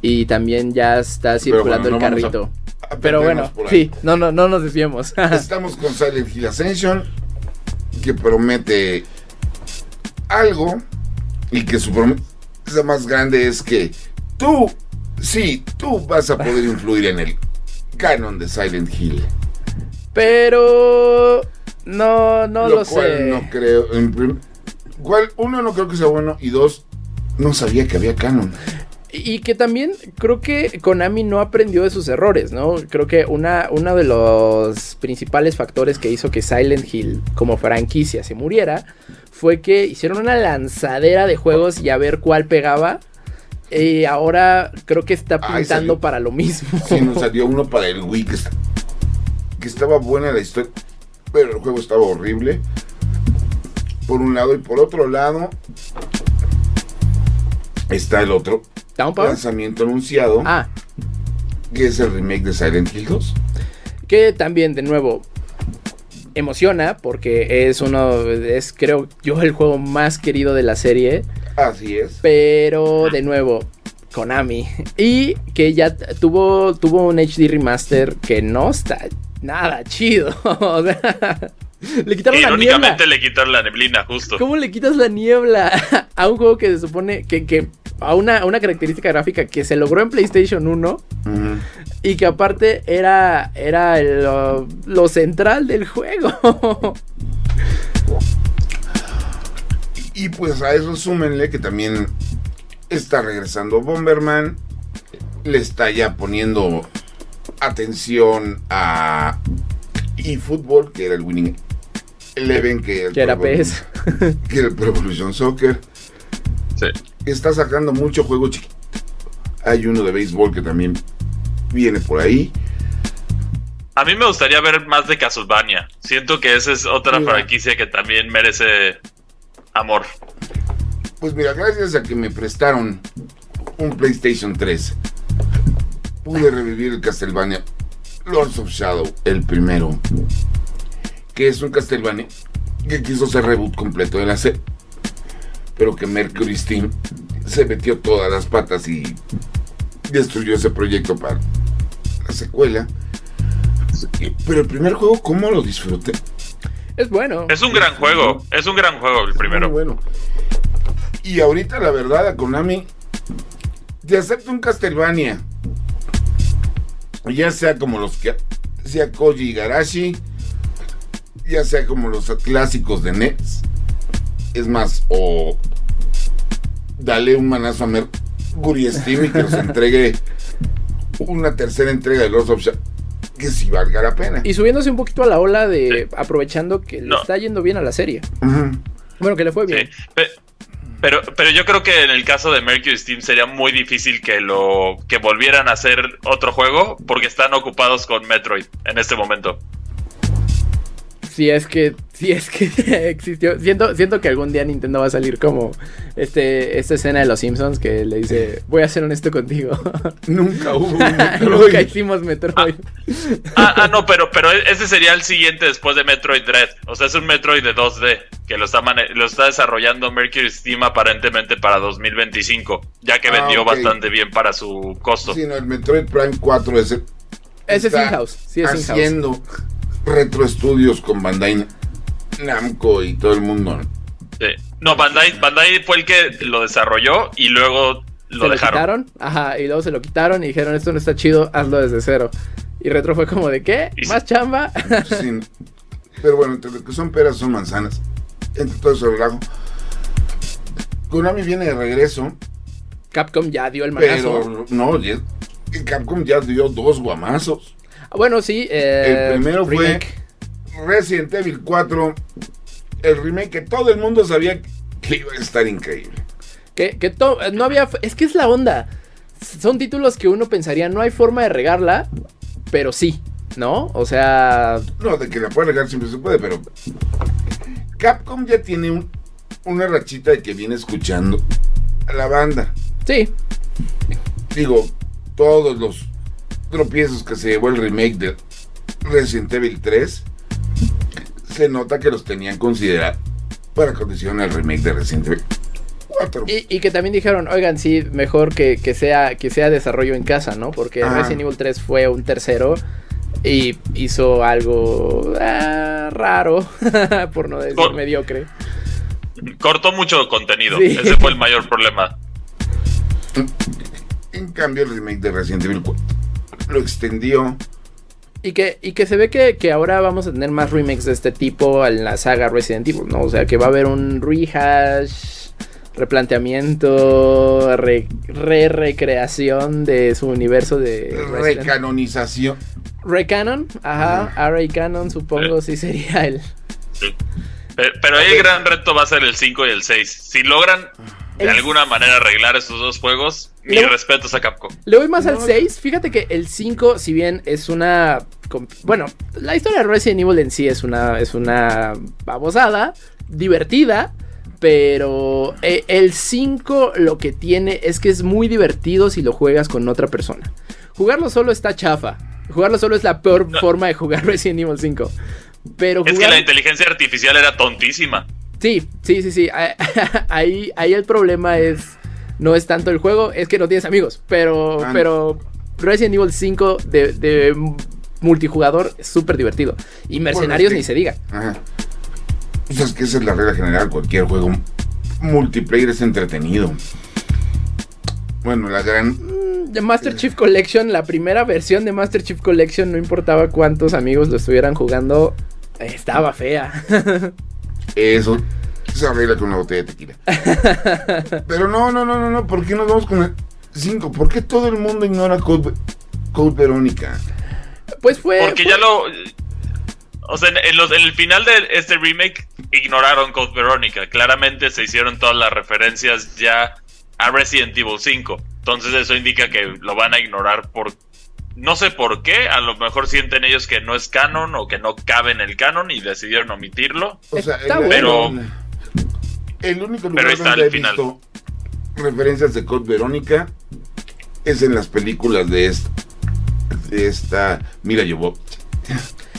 Y también ya está circulando bueno, no el a- carrito. a Pero bueno, sí, no, no, no nos desviemos. Estamos con Silent Hill Ascension, que promete algo y que su promesa más grande es que tú, sí, tú vas a poder influir en el canon de Silent Hill. Pero no, no lo, cual sé. no creo. en cual, uno, no creo que sea bueno y dos, no sabía que había canon. Y que también creo que Konami no aprendió de sus errores, ¿no? Creo que una, uno de los principales factores que hizo que Silent Hill como franquicia se muriera fue que hicieron una lanzadera de juegos y a ver cuál pegaba. Y ahora creo que está pintando para lo mismo. Sí, nos salió uno para el Wii que estaba buena la historia, pero el juego estaba horrible. Por un lado y por otro lado está el otro Downpower. lanzamiento anunciado, Ah, que es el remake de Silent Hill 2. que también de nuevo emociona porque es uno, es creo yo el juego más querido de la serie. Así es. Pero de nuevo, Konami. Y que ya tuvo, tuvo un HD remaster que no está nada chido. o sea, le quitaron la niebla. Irónicamente le quitaron la neblina, justo. ¿Cómo le quitas la niebla a un juego que se supone que, que a una, a una característica gráfica que se logró en PlayStation 1 Ujú. y que aparte era, era el, lo, lo central del juego? Y pues a eso súmenle que también está regresando Bomberman. Le está ya poniendo atención a eFootball, que era el Winning Eleven, que, que era PES. que era Pro Evolution Soccer. Sí. está sacando mucho juego chiquito. Hay uno de béisbol que también viene por ahí. A mí me gustaría ver más de Castlevania. Siento que esa es otra Mira. franquicia que también merece amor. Pues mira, gracias a que me prestaron un PlayStation 3, pude revivir el Castlevania Lords of Shadow, el primero, que es un Castlevania que quiso ser reboot completo de la serie, pero que Mercury Steam se metió todas las patas y destruyó ese proyecto para la secuela. Pero el primer juego, ¿cómo lo disfruté? Es bueno. Es un gran juego. Es un gran juego el primero. Muy bueno. Y ahorita, la verdad, a Konami, te acepto un Castlevania. Ya sea como los que. Sea Koji Igarashi. Ya sea como los clásicos de NES. Es más, o. Dale un manazo a Mercury Steam y que nos entregue una tercera entrega de Lords of Shadow. Que sí valga la pena. Y subiéndose un poquito a la ola de aprovechando que le No. está yendo bien a la serie. Bueno, que le fue Sí. bien. Pe- Pero, pero yo creo que en el caso de Mercury Steam sería muy difícil que lo que volvieran a hacer otro juego porque están ocupados con Metroid en este momento. Si es que, si es que existió. Siento, siento que algún día Nintendo va a salir como este, esta escena de los Simpsons que le dice, voy a ser honesto contigo. Nunca hubo un Nunca Metroid. hicimos Metroid. Ah, ah, no, pero, pero ese sería el siguiente después de Metroid Dread. O sea, es un Metroid de 2D que lo está, lo está desarrollando Mercury Steam aparentemente para 2025, ya que Ah, vendió bastante bien para su costo. Sí, no, el Metroid Prime 4 es el- Ese es está in-house. Sí, es in-house. haciendo retroestudios con Bandai Namco y todo el mundo. ¿no? Sí. No, Bandai, Bandai fue el que lo desarrolló y luego Se lo lo dejaron. quitaron. Ajá, y luego se lo quitaron y dijeron, esto no está chido, hazlo desde cero. Y Retro fue como de, ¿qué? Sí. ¿Más chamba? Sí, pero bueno, entre lo que son peras son manzanas. Entre todo eso relajo. Konami viene de regreso, Capcom ya dio el manazo. pero no, Capcom ya dio dos guamazos. Bueno, sí. eh, El primero remake. fue Resident Evil 4, el remake que todo el mundo sabía que iba a estar increíble. Que, que to- no había. Es que es la onda. Son títulos que uno pensaría, no hay forma de regarla, pero sí, ¿no? O sea. No, de que la pueda regar siempre se puede, pero Capcom ya tiene un- una rachita de que viene escuchando a la banda. Sí. Digo, todos los tropiezos que se llevó el remake de Resident Evil 3, se nota que los tenían considerado para condicionar el remake de Resident Evil 4. Y, y que también dijeron, oigan, sí, mejor que, que sea, que sea desarrollo en casa, ¿no? Porque Ajá. Resident Evil 3 fue un tercero y hizo algo ah, raro, por no decir Por- mediocre. Cortó mucho contenido. Sí. Ese fue el mayor problema. En cambio, el remake de Resident Evil 4 lo extendió. Y que, y que se ve que, que ahora vamos a tener más remakes de este tipo en la saga Resident Evil, ¿no? O sea, que va a haber un rehash, replanteamiento, re, re- recreación de su universo de Resident Recanonización. Recanon, ajá, Canon supongo sí sería el... Sí. Pero, pero ahí el gran reto va a ser el 5 y el 6. Si logran de El- alguna manera arreglar estos dos juegos, mis Luego- respetos a Capcom. Le voy más al No, 6. Fíjate que el 5, si bien es una. Bueno, la historia de Resident Evil en sí es una, es una babosada, divertida. Pero eh, el 5 lo que tiene es que es muy divertido si lo juegas con otra persona. Jugarlo solo está chafa. Jugarlo solo es la peor No. forma de jugar Resident Evil 5. Pero Es que la inteligencia artificial era tontísima. Sí, sí, sí, sí. Ahí, ahí el problema es. No es tanto el juego, es que no tienes amigos. Pero, Ah, pero Resident Evil 5 de, de multijugador es súper divertido. Y Mercenarios es que- ni se diga. Ajá. Pues es que esa es la regla general. Cualquier juego multiplayer es entretenido. Bueno, la gran. Mm, De Master Chief Collection, la primera versión de Master Chief Collection, no importaba cuántos amigos lo estuvieran jugando, estaba fea. Eso se arregla con una botella de tequila. Pero no, no, no, no, no. ¿Por qué nos vamos con el 5? ¿Por qué todo el mundo ignora Code, Code Verónica? Pues fue. Porque fue- ya lo. O sea, en, en los- en el final de este remake ignoraron Code Verónica. Claramente se hicieron todas las referencias ya a Resident Evil 5. Entonces eso indica que lo van a ignorar por... No sé por qué, a lo mejor sienten ellos que no es canon o que no cabe en el canon y decidieron omitirlo. O sea, Está el, bueno. el único Pero lugar donde he final. visto referencias de Code Verónica es en las películas de esta, de esta Mira Jovovich.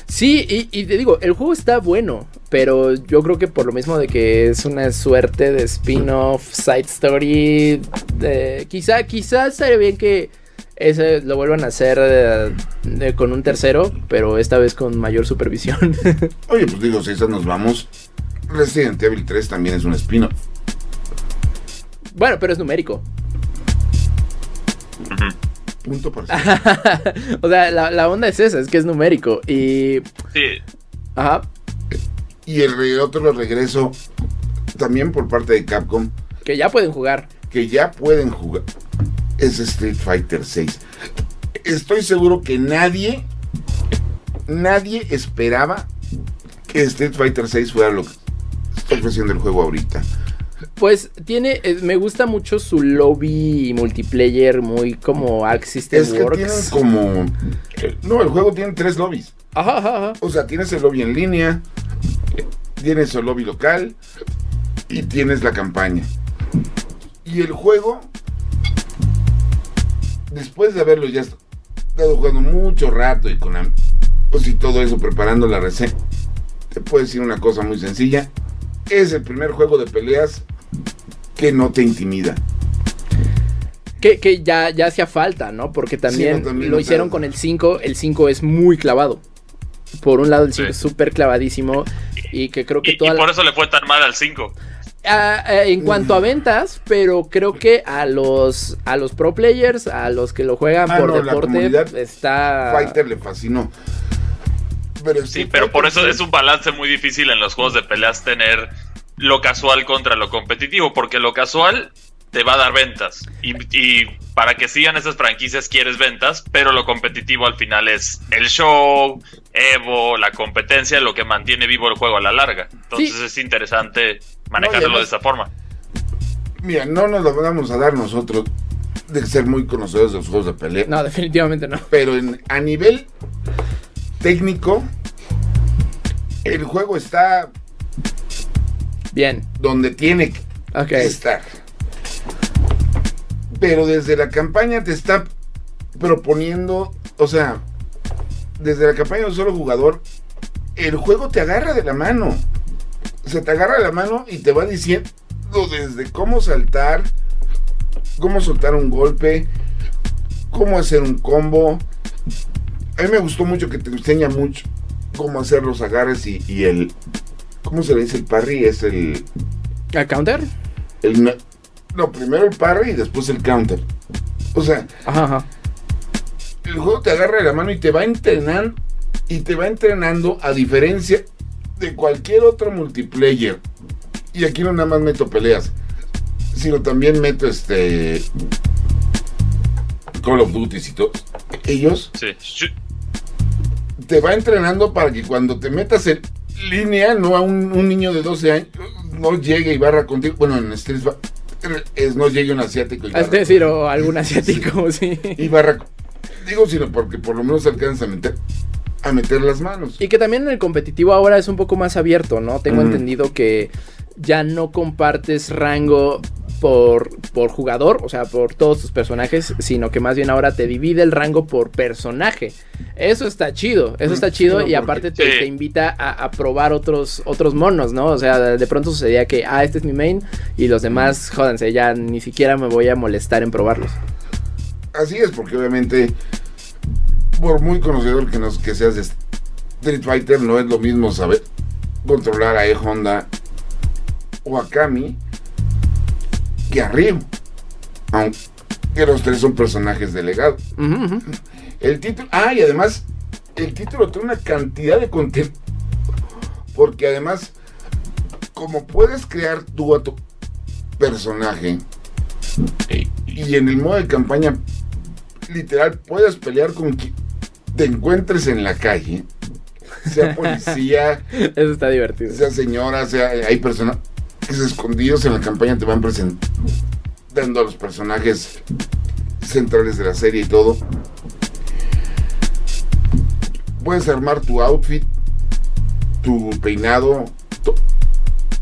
Sí, y, y te digo, el juego está bueno, pero yo creo que por lo mismo de que es una suerte de spin-off, side story, de- quizá, quizá estaría bien que ese lo vuelvan a hacer eh, de- con un tercero, pero esta vez con mayor supervisión. Oye, pues digo, si esas nos vamos, Resident Evil 3 también es un spin-off. bueno, pero es numérico. Punto por o sea, la, la onda es esa, es que es numérico. Y... Sí, Ajá. Y el otro regreso también por parte de Capcom, Que ya pueden jugar. que ya pueden jugar, es Street Fighter 6. Estoy seguro que nadie, nadie esperaba que Street Fighter 6 fuera lo que está ofreciendo el juego ahorita. Pues tiene, eh, me gusta mucho su lobby multiplayer muy como System Es que Works. como... No, el juego tiene tres lobbies. Ajá, ajá, ajá. O sea, tienes el lobby en línea, tienes el lobby local y tienes la campaña. Y el juego, después de haberlo ya estado jugando mucho rato y con am- pues y todo eso preparando la reseña, te puedo decir una cosa muy sencilla. Es el primer juego de peleas que no te intimida. Que, que ya, ya hacía falta, ¿no? Porque también, no, también, lo hicieron con el 5. El 5 es muy clavado. Por un lado, el 5 Sí. es súper clavadísimo. Y que creo que y, y la- por eso le fue tan mal al 5. Ah, ah, en cuanto a ventas, pero creo que a los a los pro players, a los que lo juegan Ah, por no, deporte, está. Fighter le fascinó. Pero Sí, pero por eso es un balance muy difícil en los juegos de peleas tener lo casual contra lo competitivo, porque lo casual te va a dar ventas. Y, y para que sigan esas franquicias quieres ventas, pero lo competitivo al final es el show, Evo, la competencia, lo que mantiene vivo el juego a la larga. Entonces Sí. es interesante No, manejándolo de esa forma. Mira, no nos lo vamos a dar nosotros de ser muy conocedores de los juegos de pelea. No, definitivamente no. Pero en- a nivel técnico, el juego está Bien. donde tiene que estar. Pero desde la campaña te está proponiendo, o sea, desde la campaña de un solo jugador, el juego te agarra de la mano. Se te agarra la mano y te va diciendo desde cómo saltar, cómo soltar un golpe, cómo hacer un combo. A mí me gustó mucho que te enseña mucho cómo hacer los agarres y, y el... ¿Cómo se le dice el parry? Es el... ¿A counter? el no, primero el parry y después el counter. O sea, Ajá, ajá. el juego te agarra la mano y te va entrenando y te va entrenando a diferencia de cualquier otro multiplayer. Y aquí no nada más meto peleas, sino también meto este Call of Duty y todo. Ellos Sí. Te va entrenando para que cuando te metas en línea, no a un, un niño de 12 años, no llegue y barra contigo. Bueno, en Street es no llegue un asiático y barra, Es decir, o algún asiático, sí. y barra- Digo, sino porque por lo menos alcanzas a meter, a meter las manos. Y que también en el competitivo ahora es un poco más abierto, ¿no? Tengo entendido que ya no compartes rango por, por jugador, o sea, por todos tus personajes, sino que más bien ahora te divide el rango por personaje. Eso está chido, eso está Sí, chido y porque- aparte te, Sí. te invita a, a probar otros, otros monos, ¿no? O sea, de pronto sucedía que, ah, este es mi main y los demás, jódanse, ya ni siquiera me voy a molestar en probarlos. Así es, porque obviamente, por muy conocedor que, nos, que seas de Street Fighter, no es lo mismo saber controlar a E-Honda o a Kami que a Ryu. Aunque los tres son personajes delegados. Ujú, ujú. El título. Ah, y además, el título tiene una cantidad de contenido. Porque además, como puedes crear tú a tu personaje, y en el modo de campaña, literal, puedes pelear con quien te encuentres en la calle, sea policía, Eso está divertido. sea señora, sea. Hay personas escondidos en la campaña te van presentando a los personajes centrales de la serie y todo. Puedes armar tu outfit, tu peinado, to-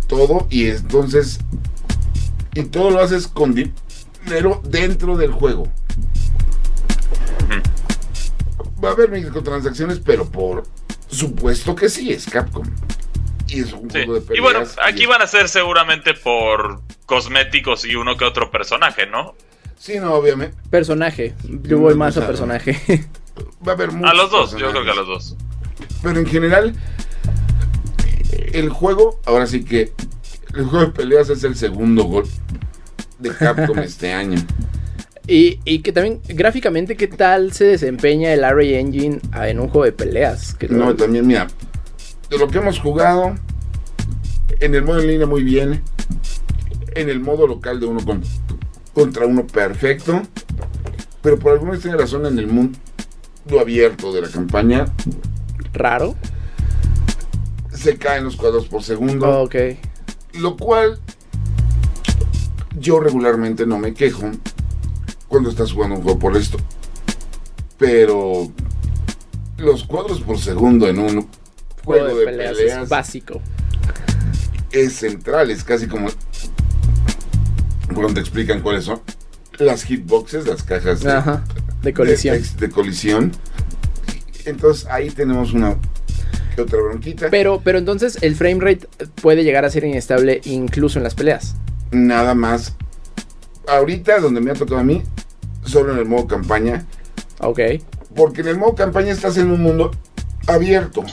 todo, y entonces. Y todo lo haces con dinero dentro del juego. Va a haber microtransacciones, pero por supuesto que sí, es Capcom. Y es un Sí. juego de peleas. Y bueno, aquí van a ser seguramente por cosméticos y uno que otro personaje, ¿no? Sí, no, obviamente. Personaje. Yo voy más a personaje. Va a haber A muchos los dos, yo creo que a los dos. Pero en general, el juego, ahora sí que el juego de peleas es el segundo gol de Capcom este año. Y, y que también, gráficamente, ¿qué tal se desempeña el RA Engine ah, en un juego de peleas? Que No, también, mira, de lo que hemos jugado, en el modo en línea muy bien, en el modo local de uno con- contra uno perfecto, pero por alguna extraña razón en el mundo abierto de la campaña Raro. se caen los cuadros por segundo. Ok. Lo cual yo regularmente no me quejo cuando estás jugando un juego por esto. Pero los cuadros por segundo en un juego, de, peleas, es básico. es central, es casi como cuando te explican cuáles son las hitboxes, las cajas de, Ajá. De colisión. de, de colisión. Entonces ahí tenemos una otra bronquita. Pero, pero entonces el frame rate puede llegar a ser inestable incluso en las peleas. nada más. Ahorita, donde me ha tocado a mí, solo en el modo campaña. Ok. Porque en el modo campaña estás en un mundo abierto.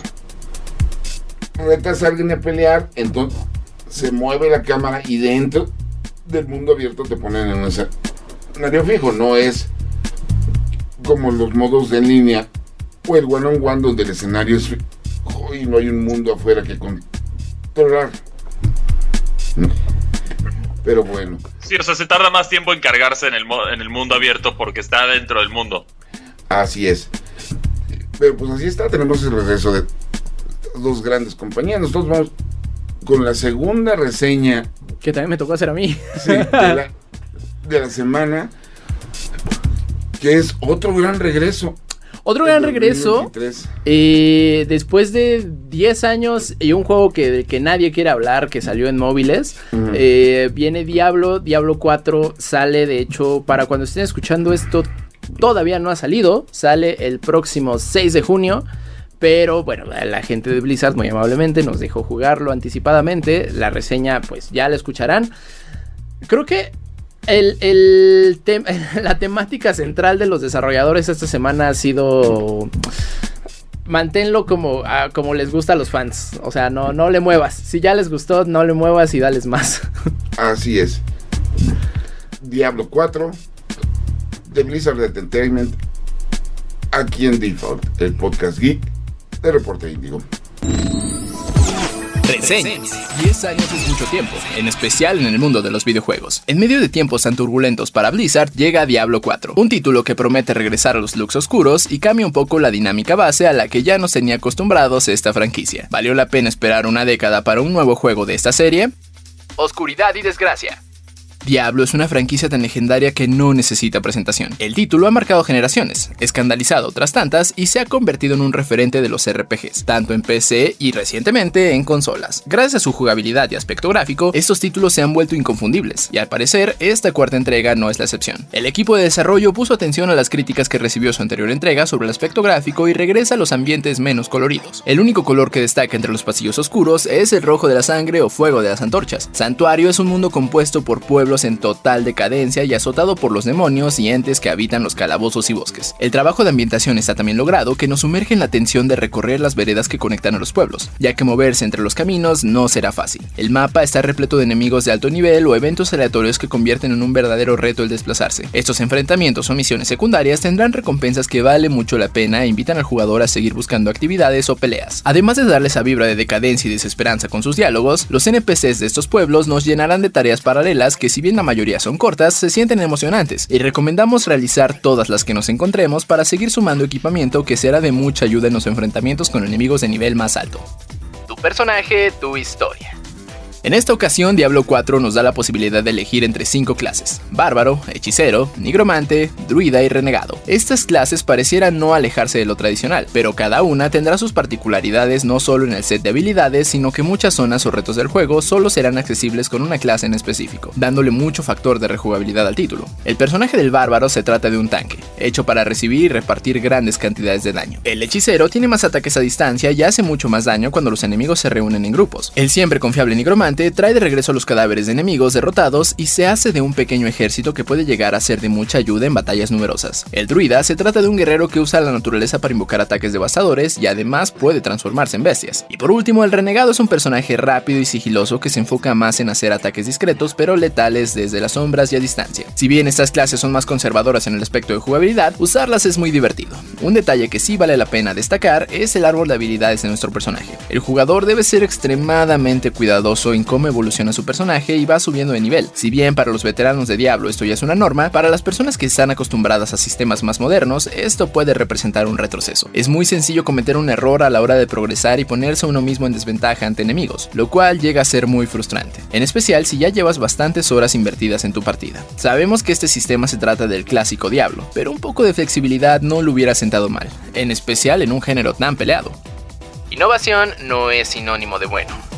Retas a alguien a pelear, entonces se mueve la cámara y dentro del mundo abierto te ponen en un escenario fijo. No es como los modos de línea o el one on one donde el escenario es fijo y no hay un mundo afuera que controlar. Pero bueno. Sí, o sea, se tarda más tiempo en cargarse en el, mo- en el mundo abierto porque está dentro del mundo. Así es. Pero pues así está, tenemos el regreso de dos grandes compañías. Nosotros vamos con la segunda reseña Que también me tocó hacer a mí. sí, de, la, de la semana, que es otro gran regreso. Otro gran regreso. 2023. eh, después de 10 años y un juego que, del que nadie quiere hablar, que salió en móviles, eh, viene Diablo, Diablo 4 sale, de hecho, para cuando estén escuchando esto, todavía no ha salido, sale el próximo 6 de junio. Pero bueno, la gente de Blizzard muy amablemente nos dejó jugarlo anticipadamente. La reseña pues ya la escucharán. Creo que el, el tem- la temática central de los desarrolladores esta semana ha sido manténlo como, como les gusta a los fans. O sea, no, no le muevas. Si ya les gustó, no le muevas y dales más. Así es. Diablo 4 de Blizzard Entertainment aquí en Default, el podcast geek de Reporte Índigo. Reseñas. 10 años es mucho tiempo, en especial en el mundo de los videojuegos. En medio de tiempos tan turbulentos para Blizzard, llega Diablo 4, un título que promete regresar a los looks oscuros y cambia un poco la dinámica base a la que ya nos tenía acostumbrados esta franquicia. ¿Valió la pena esperar una década para un nuevo juego de esta serie? Oscuridad y desgracia. Diablo es una franquicia tan legendaria que no necesita presentación. El título ha marcado generaciones, escandalizado otras tantas y se ha convertido en un referente de los RPGs, tanto en PC y recientemente en consolas. Gracias a su jugabilidad y aspecto gráfico, estos títulos se han vuelto inconfundibles, y al parecer esta cuarta entrega no es la excepción. El equipo de desarrollo puso atención a las críticas que recibió su anterior entrega sobre el aspecto gráfico y regresa a los ambientes menos coloridos. El único color que destaca entre los pasillos oscuros es el rojo de la sangre o fuego de las antorchas. Santuario es un mundo compuesto por pueblos en total decadencia y azotado por los demonios y entes que habitan los calabozos y bosques. El trabajo de ambientación está también logrado que nos sumerge en la tensión de recorrer las veredas que conectan a los pueblos, ya que moverse entre los caminos no será fácil. El mapa está repleto de enemigos de alto nivel o eventos aleatorios que convierten en un verdadero reto el desplazarse. Estos enfrentamientos o misiones secundarias tendrán recompensas que vale mucho la pena e invitan al jugador a seguir buscando actividades o peleas. Además de darle esa vibra de decadencia y desesperanza con sus diálogos, los NPCs de estos pueblos nos llenarán de tareas paralelas que si bien la mayoría son cortas, se sienten emocionantes y recomendamos realizar todas las que nos encontremos para seguir sumando equipamiento que será de mucha ayuda en los enfrentamientos con enemigos de nivel más alto. Tu personaje, tu historia. En esta ocasión, Diablo 4 nos da la posibilidad de elegir entre 5 clases: Bárbaro, Hechicero, Nigromante, Druida y Renegado. Estas clases parecieran no alejarse de lo tradicional, pero cada una tendrá sus particularidades no solo en el set de habilidades, sino que muchas zonas o retos del juego solo serán accesibles con una clase en específico, dándole mucho factor de rejugabilidad al título. El personaje del Bárbaro se trata de un tanque, hecho para recibir y repartir grandes cantidades de daño. El Hechicero tiene más ataques a distancia y hace mucho más daño cuando los enemigos se reúnen en grupos. El siempre confiable Nigromante trae de regreso a los cadáveres de enemigos derrotados y se hace de un pequeño ejército que puede llegar a ser de mucha ayuda en batallas numerosas. El druida se trata de un guerrero que usa la naturaleza para invocar ataques devastadores y además puede transformarse en bestias. Y por último, el renegado es un personaje rápido y sigiloso que se enfoca más en hacer ataques discretos pero letales desde las sombras y a distancia. Si bien estas clases son más conservadoras en el aspecto de jugabilidad, usarlas es muy divertido. Un detalle que sí vale la pena destacar es el árbol de habilidades de nuestro personaje. El jugador debe ser extremadamente cuidadoso cómo evoluciona su personaje y va subiendo de nivel. Si bien para los veteranos de Diablo esto ya es una norma, para las personas que están acostumbradas a sistemas más modernos, esto puede representar un retroceso. Es muy sencillo cometer un error a la hora de progresar y ponerse uno mismo en desventaja ante enemigos, lo cual llega a ser muy frustrante, en especial si ya llevas bastantes horas invertidas en tu partida. Sabemos que este sistema se trata del clásico Diablo, pero un poco de flexibilidad no lo hubiera sentado mal, en especial en un género tan peleado. Innovación no es sinónimo de bueno.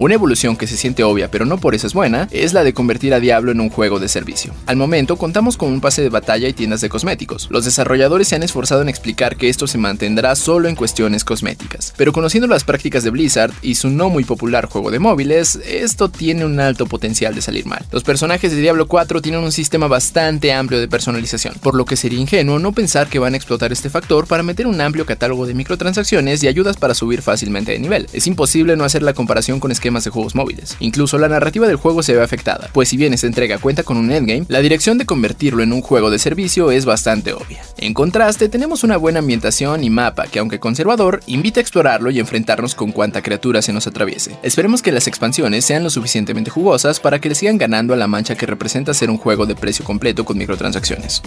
Una evolución que se siente obvia pero no por eso es buena es la de convertir a Diablo en un juego de servicio. Al momento contamos con un pase de batalla y tiendas de cosméticos. Los desarrolladores se han esforzado en explicar que esto se mantendrá solo en cuestiones cosméticas, pero conociendo las prácticas de Blizzard y su no muy popular juego de móviles, esto tiene un alto potencial de salir mal. Los personajes de Diablo 4 tienen un sistema bastante amplio de personalización, por lo que sería ingenuo no pensar que van a explotar este factor para meter un amplio catálogo de microtransacciones y ayudas para subir fácilmente de nivel. Es imposible no hacer la comparación con esquemas de juegos móviles. Incluso la narrativa del juego se ve afectada, pues si bien esta entrega cuenta con un endgame, la dirección de convertirlo en un juego de servicio es bastante obvia. En contraste, tenemos una buena ambientación y mapa que aunque conservador, invita a explorarlo y enfrentarnos con cuanta criatura se nos atraviese. Esperemos que las expansiones sean lo suficientemente jugosas para que le sigan ganando a la mancha que representa ser un juego de precio completo con microtransacciones.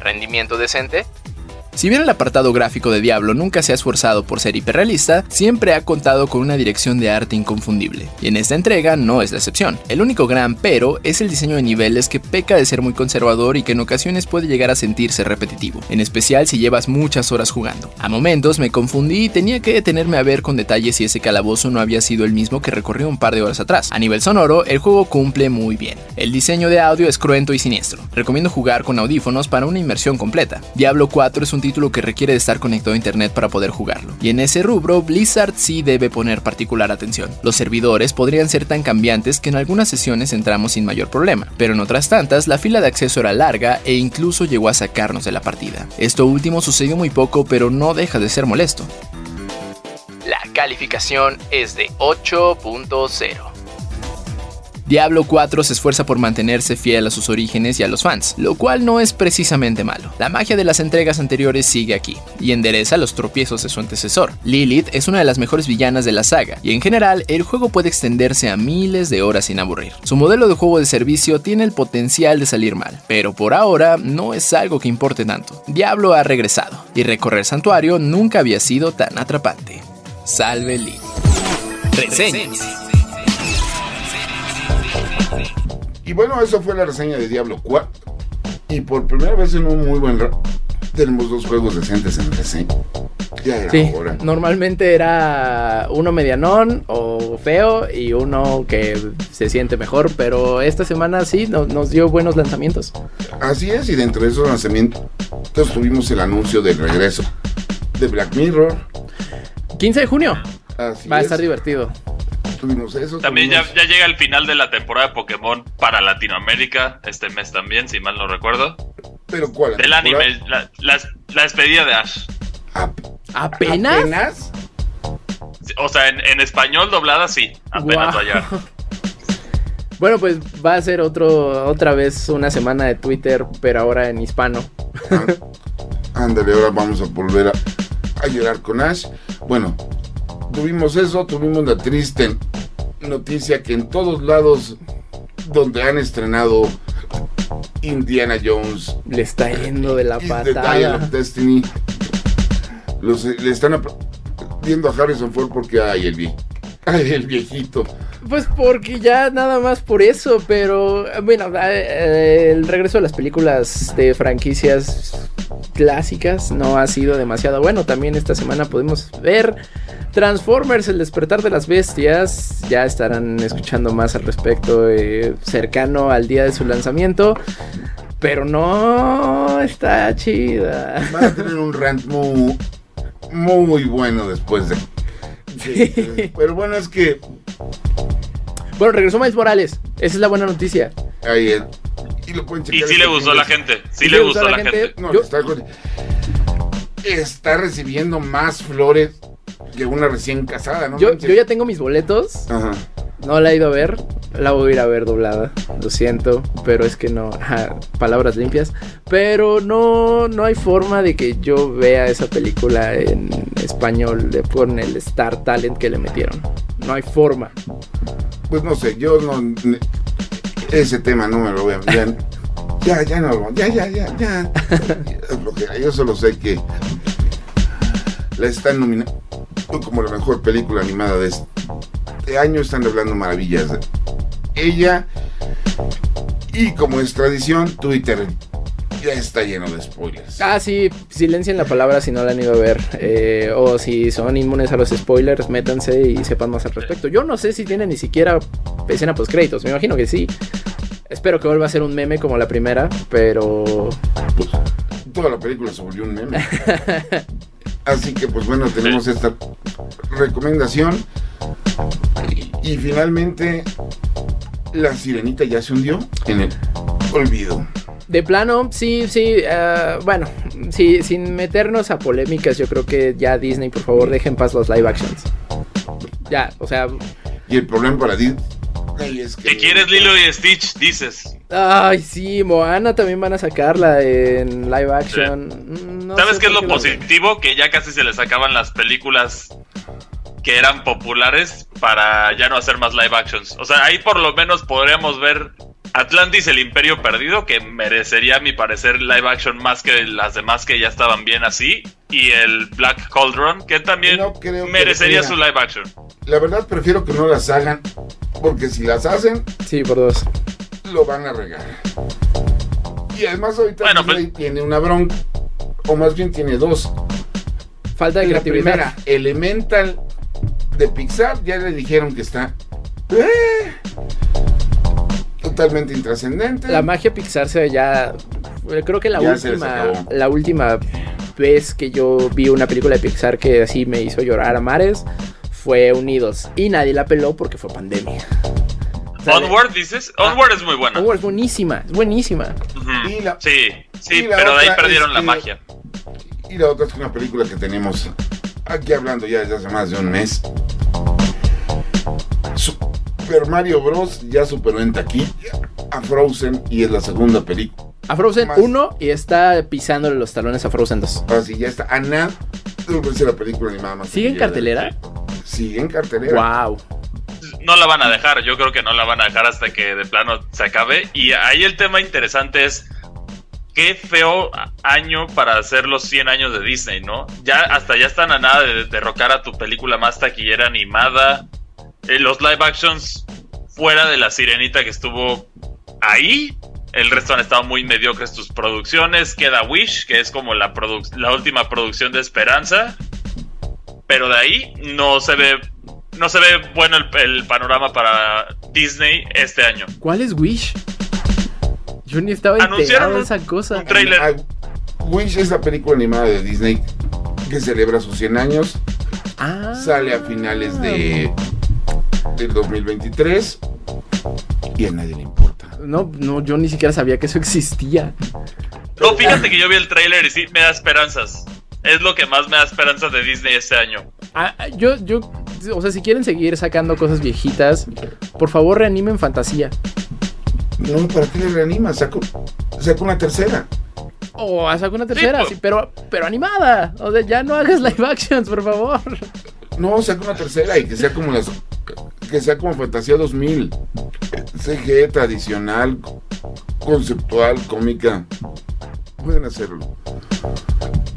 ¿Rendimiento decente? Si bien el apartado gráfico de Diablo nunca se ha esforzado por ser hiperrealista, siempre ha contado con una dirección de arte inconfundible, y en esta entrega no es la excepción. El único gran pero es el diseño de niveles que peca de ser muy conservador y que en ocasiones puede llegar a sentirse repetitivo, en especial si llevas muchas horas jugando. A momentos me confundí y tenía que detenerme a ver con detalle si ese calabozo no había sido el mismo que recorrió un par de horas atrás. A nivel sonoro, el juego cumple muy bien. El diseño de audio es cruento y siniestro. Recomiendo jugar con audífonos para una inmersión completa. Diablo 4 es un título que requiere de estar conectado a internet para poder jugarlo. Y en ese rubro, Blizzard sí debe poner particular atención. Los servidores podrían ser tan cambiantes que en algunas sesiones entramos sin mayor problema, pero en otras tantas la fila de acceso era larga e incluso llegó a sacarnos de la partida. Esto último sucedió muy poco, pero no deja de ser molesto. La calificación es de 8.0. Diablo 4 se esfuerza por mantenerse fiel a sus orígenes y a los fans, lo cual no es precisamente malo. La magia de las entregas anteriores sigue aquí, y endereza los tropiezos de su antecesor. Lilith es una de las mejores villanas de la saga, y en general el juego puede extenderse a miles de horas sin aburrir. Su modelo de juego de servicio tiene el potencial de salir mal, pero por ahora no es algo que importe tanto. Diablo ha regresado, y recorrer santuario nunca había sido tan atrapante. Salve Lilith. Reseñas. Y bueno, eso fue la reseña de Diablo 4. Y por primera vez en un muy buen rato tenemos dos juegos decentes en reseña. Ya era Sí, hora. normalmente era uno medianón o feo y uno que se siente mejor, pero esta semana sí no- nos dio buenos lanzamientos. Así es, y dentro de esos lanzamientos tuvimos el anuncio del regreso de Black Mirror. 15 de junio, Así va a es. estar divertido. Tuvimos eso. También ya, tuvimos- ya llega el final de la temporada de Pokémon para Latinoamérica, este mes también, si mal no recuerdo. Pero ¿cuál? Del anime, la, la- la despedida de Ash. Ap- ¿Apenas? ¿Apenas? O sea, en, en español doblada sí, apenas Guau. va a llegar. Bueno, pues va a ser otro, otra vez una semana de Twitter, pero ahora en hispano. Ah, Ándale, ahora vamos a volver a, a llorar con Ash. Bueno, tuvimos eso, tuvimos la triste noticia que en todos lados donde han estrenado Indiana Jones Le está yendo de la y The Dial patada. of Destiny, los, le están viendo a Harrison Ford porque ay el, vie- ay, el viejito. Pues porque ya nada más por eso, pero bueno, eh, el regreso de las películas de franquicias clásicas no ha sido demasiado bueno. También esta semana podemos ver Transformers, el despertar de las bestias. Ya estarán escuchando más al respecto eh, cercano al día de su lanzamiento. Pero no está chida. Van a tener un rant muy, muy bueno después de. Sí. Pero bueno, es que. Bueno, regresó Miles Morales. Esa es la buena noticia. Ahí Y lo pueden Y checar sí este le gustó a la gente. Sí ¿Y le gustó a la gente. No, Yo- está, con- está recibiendo más flores que una recién casada, ¿no? Yo, yo ya tengo mis boletos. Ajá. No la he ido a ver. La voy a ir a ver doblada. Lo siento. Pero es que no. palabras limpias. Pero no, no hay forma de que yo vea esa película en español de- con el Star Talent que le metieron. No hay forma. Pues no sé, yo no. Ese tema no me lo voy a. Ya, ya, ya no, ya, ya, ya, ya. Yo solo sé que la están nominando como la mejor película animada de este año. Están hablando maravillas ella. Y como es tradición, Twitter ya está lleno de spoilers. Ah, sí, silencien la palabra si no la han ido a ver. Eh, o si son inmunes a los spoilers, métanse y sepan más al respecto. Yo no sé si tiene ni siquiera escena post créditos. Me imagino que sí. Espero que vuelva a ser un meme como la primera, pero pues, toda la película se volvió un meme. Así que, pues bueno, tenemos esta recomendación. Y, y finalmente, la sirenita ya se hundió en el olvido. de plano, sí, sí. ah, bueno, sí, sin meternos a polémicas, yo creo que ya Disney, por favor, dejen en paz los live actions. Ya, o sea, Y el problema para Disney es que. ¿Qué quieres Lilo y Stitch? Dices. ay, sí, Moana también van a sacarla en live action. Mm, no ¿Sabes qué es lo positivo? Que ya casi se les acaban las películas que eran populares para ya no hacer más live actions. O sea, ahí por lo menos podríamos ver Atlantis, el Imperio Perdido, que merecería, a mi parecer, live action más que las demás que ya estaban bien así. Y el Black Cauldron, que también No creo que merecería su live action. La verdad, prefiero que no las hagan. Porque si las hacen, Sí, por dos. lo van a regar. Y además, ahorita Bueno, Disney pues- tiene una bronca. O más bien tiene dos. Falta de La creatividad. primera, Elemental de Pixar, ya le dijeron que está eh, totalmente intrascendente. La magia Pixar se ya. eh, Creo que la Ya última. La última vez que yo vi una película de Pixar que así me hizo llorar a mares fue Unidos. Y nadie la peló porque fue pandemia. Sea, Onward, dices. Ah. Onward es muy buena. Onward es buenísima, es buenísima. Ujú. Y la- Sí, sí, y la pero de ahí perdieron la que- magia. Y la otra es que una película que tenemos aquí hablando ya desde hace más de un mes. Super Mario Bros. ya superó en taquilla a Frozen y es la segunda película. A Frozen Más. 1 y está pisándole los talones a Frozen 2. Así ya está. A nada de volverse la película animada más. ¿Sigue en cartelera? del- Sigue en cartelera. Wow. no la van a dejar. Yo creo que no la van a dejar hasta que de plano se acabe. Y ahí el tema interesante es qué feo año para hacer los 100 años de Disney, ¿no? Ya hasta ya están a nada de derrocar a tu película más taquillera animada. Eh, los live actions fuera de la sirenita que estuvo ahí. El resto han estado muy mediocres tus producciones. Queda Wish, que es como la, la última producción de Esperanza. Pero de ahí no se ve no se ve bueno el, el panorama para Disney este año. ¿Cuál es Wish? Yo ni estaba Anunciaron un- esa cosa. un trailer. Ah, Wish es la película animada de Disney que celebra sus 100 años. Ah. Sale a finales de del 2023 y a nadie le importa. No, no, yo ni siquiera sabía que eso existía. No, fíjate que yo vi el tráiler y sí me da esperanzas. Es lo que más me da esperanzas de Disney este año. Ah, ah, yo, yo, o sea, si quieren seguir sacando cosas viejitas, por favor reanimen fantasía. No, ¿para qué le reanima? Saco, saco una tercera. O oh, saca una tercera, pues. sí, pero, pero animada. O sea, ya no hagas live actions, por favor. No, saca una tercera y que sea como las que sea como Fantasía 2000. CG tradicional, conceptual, cómica. Pueden hacerlo.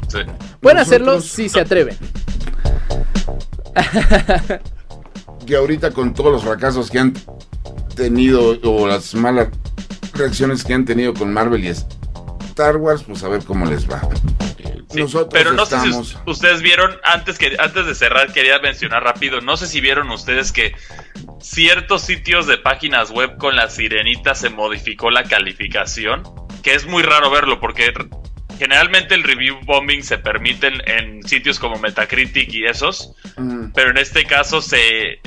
Sí. Pueden Nosotros- hacerlo si se atreven. que ahorita con todos los fracasos que han tenido o las malas reacciones que han tenido con Marvel y Star Wars, pues a ver cómo les va. Sí, pero no sé si ustedes vieron, antes, que, antes de cerrar, quería mencionar rápido, no sé si vieron ustedes que ciertos sitios de páginas web con la sirenita se modificó la calificación, que es muy raro verlo porque generalmente el review bombing se permite en, sitios como Metacritic y esos, pero en este caso se,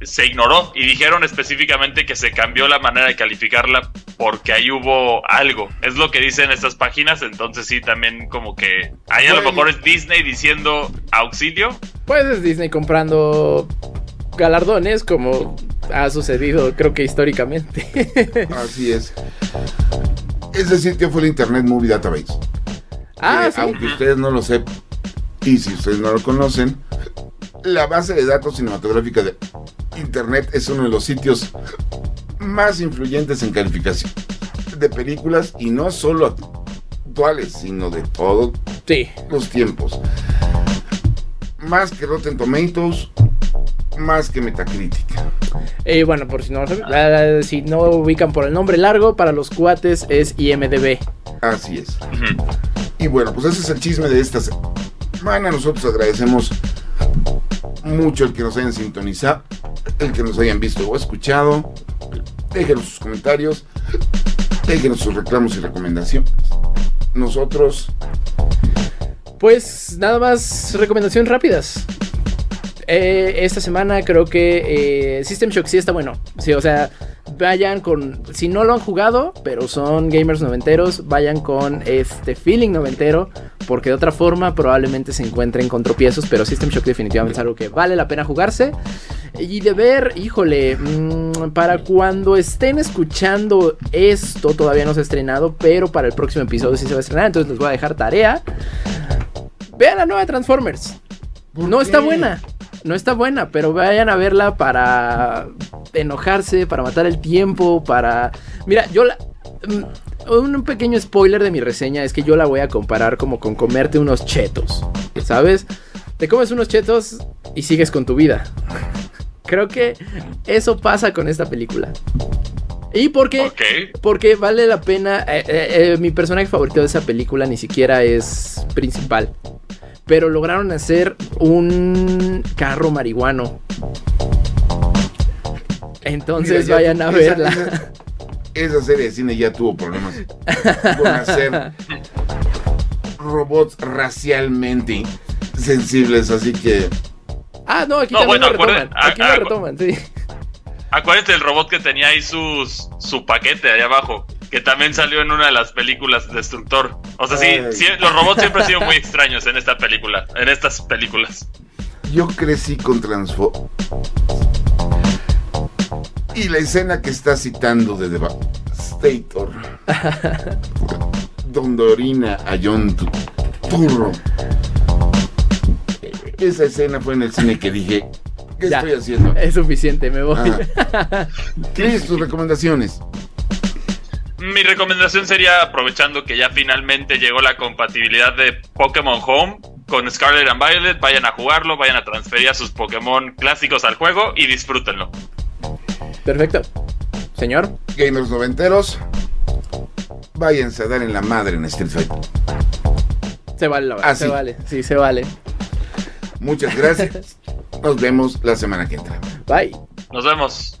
se ignoró y dijeron específicamente que se cambió la manera de calificarla porque ahí hubo algo. Es lo que dicen estas páginas, entonces sí, también como que ahí a lo mejor es Disney diciendo auxilio. Pues es Disney comprando galardones como ha sucedido creo que históricamente. Así es. Ese sitio fue el Internet Movie Database. Ah, sí. Aunque ustedes no lo sepan, y si ustedes no lo conocen, la base de datos cinematográfica de Internet es uno de los sitios más influyentes en calificación de películas y no solo actuales, sino de todos los tiempos. Más que Rotten Tomatoes, más que Metacritic. Y bueno, por si no, si no ubican por el nombre largo, para los cuates es IMDB. Así es. Y bueno, pues ese es el chisme de esta semana. Nosotros agradecemos mucho el que nos hayan sintonizado, el que nos hayan visto o escuchado. Déjenos sus comentarios, déjenos sus reclamos y recomendaciones. Nosotros. Pues nada más recomendaciones rápidas. Eh, esta semana creo que eh, System Shock sí está bueno. Sí, o sea, vayan con. Si no lo han jugado, pero son gamers noventeros, vayan con este feeling noventero. Porque de otra forma probablemente se encuentren con tropiezos. Pero System Shock definitivamente es algo que vale la pena jugarse. Y de ver, híjole, mm, para cuando estén escuchando esto, todavía no se ha estrenado. Pero para el próximo episodio sí se va a estrenar. Entonces les voy a dejar tarea. Vean la nueva Transformers. No está buena no está buena, pero vayan a verla para enojarse, para matar el tiempo, para... Mira, yo la... Mm, un pequeño spoiler de mi reseña es que yo la voy a comparar como con comerte unos chetos, ¿sabes? Te comes unos chetos y sigues con tu vida. Creo que eso pasa con esta película. ¿Y por qué? Porque vale la pena. Eh, eh, eh, mi personaje favorito de esa película ni siquiera es principal pero lograron hacer un carro marihuano. Entonces vayan a verla. Esa, serie de cine ya tuvo problemas con hacer robots racialmente sensibles, así que... Ah, no, aquí también lo retoman. Aquí lo retoman, sí. Acuérdate del robot que tenía ahí sus, su paquete ahí abajo que también salió en una de las películas Destructor. O sea, sí, los robots siempre han sido muy extraños en esta película, en estas películas. Yo crecí con Transform. Y la escena que está citando de Devastator, donde orina a John Turro. Esa escena fue en el cine que dije, ¿qué estoy haciendo? Es suficiente, me voy. ¿Tienes tus recomendaciones? Mi recomendación sería, aprovechando que ya finalmente llegó la compatibilidad de Pokémon Home con Scarlet and Violet, vayan a jugarlo, vayan a transferir a sus Pokémon clásicos al juego y disfrútenlo. Perfecto. Señor. Gamers noventeros, váyanse a dar en la madre en Street Fighter. Se vale la verdad. Ah, se vale, sí, se vale. Muchas gracias. Nos vemos la semana que entra. Bye. Nos vemos.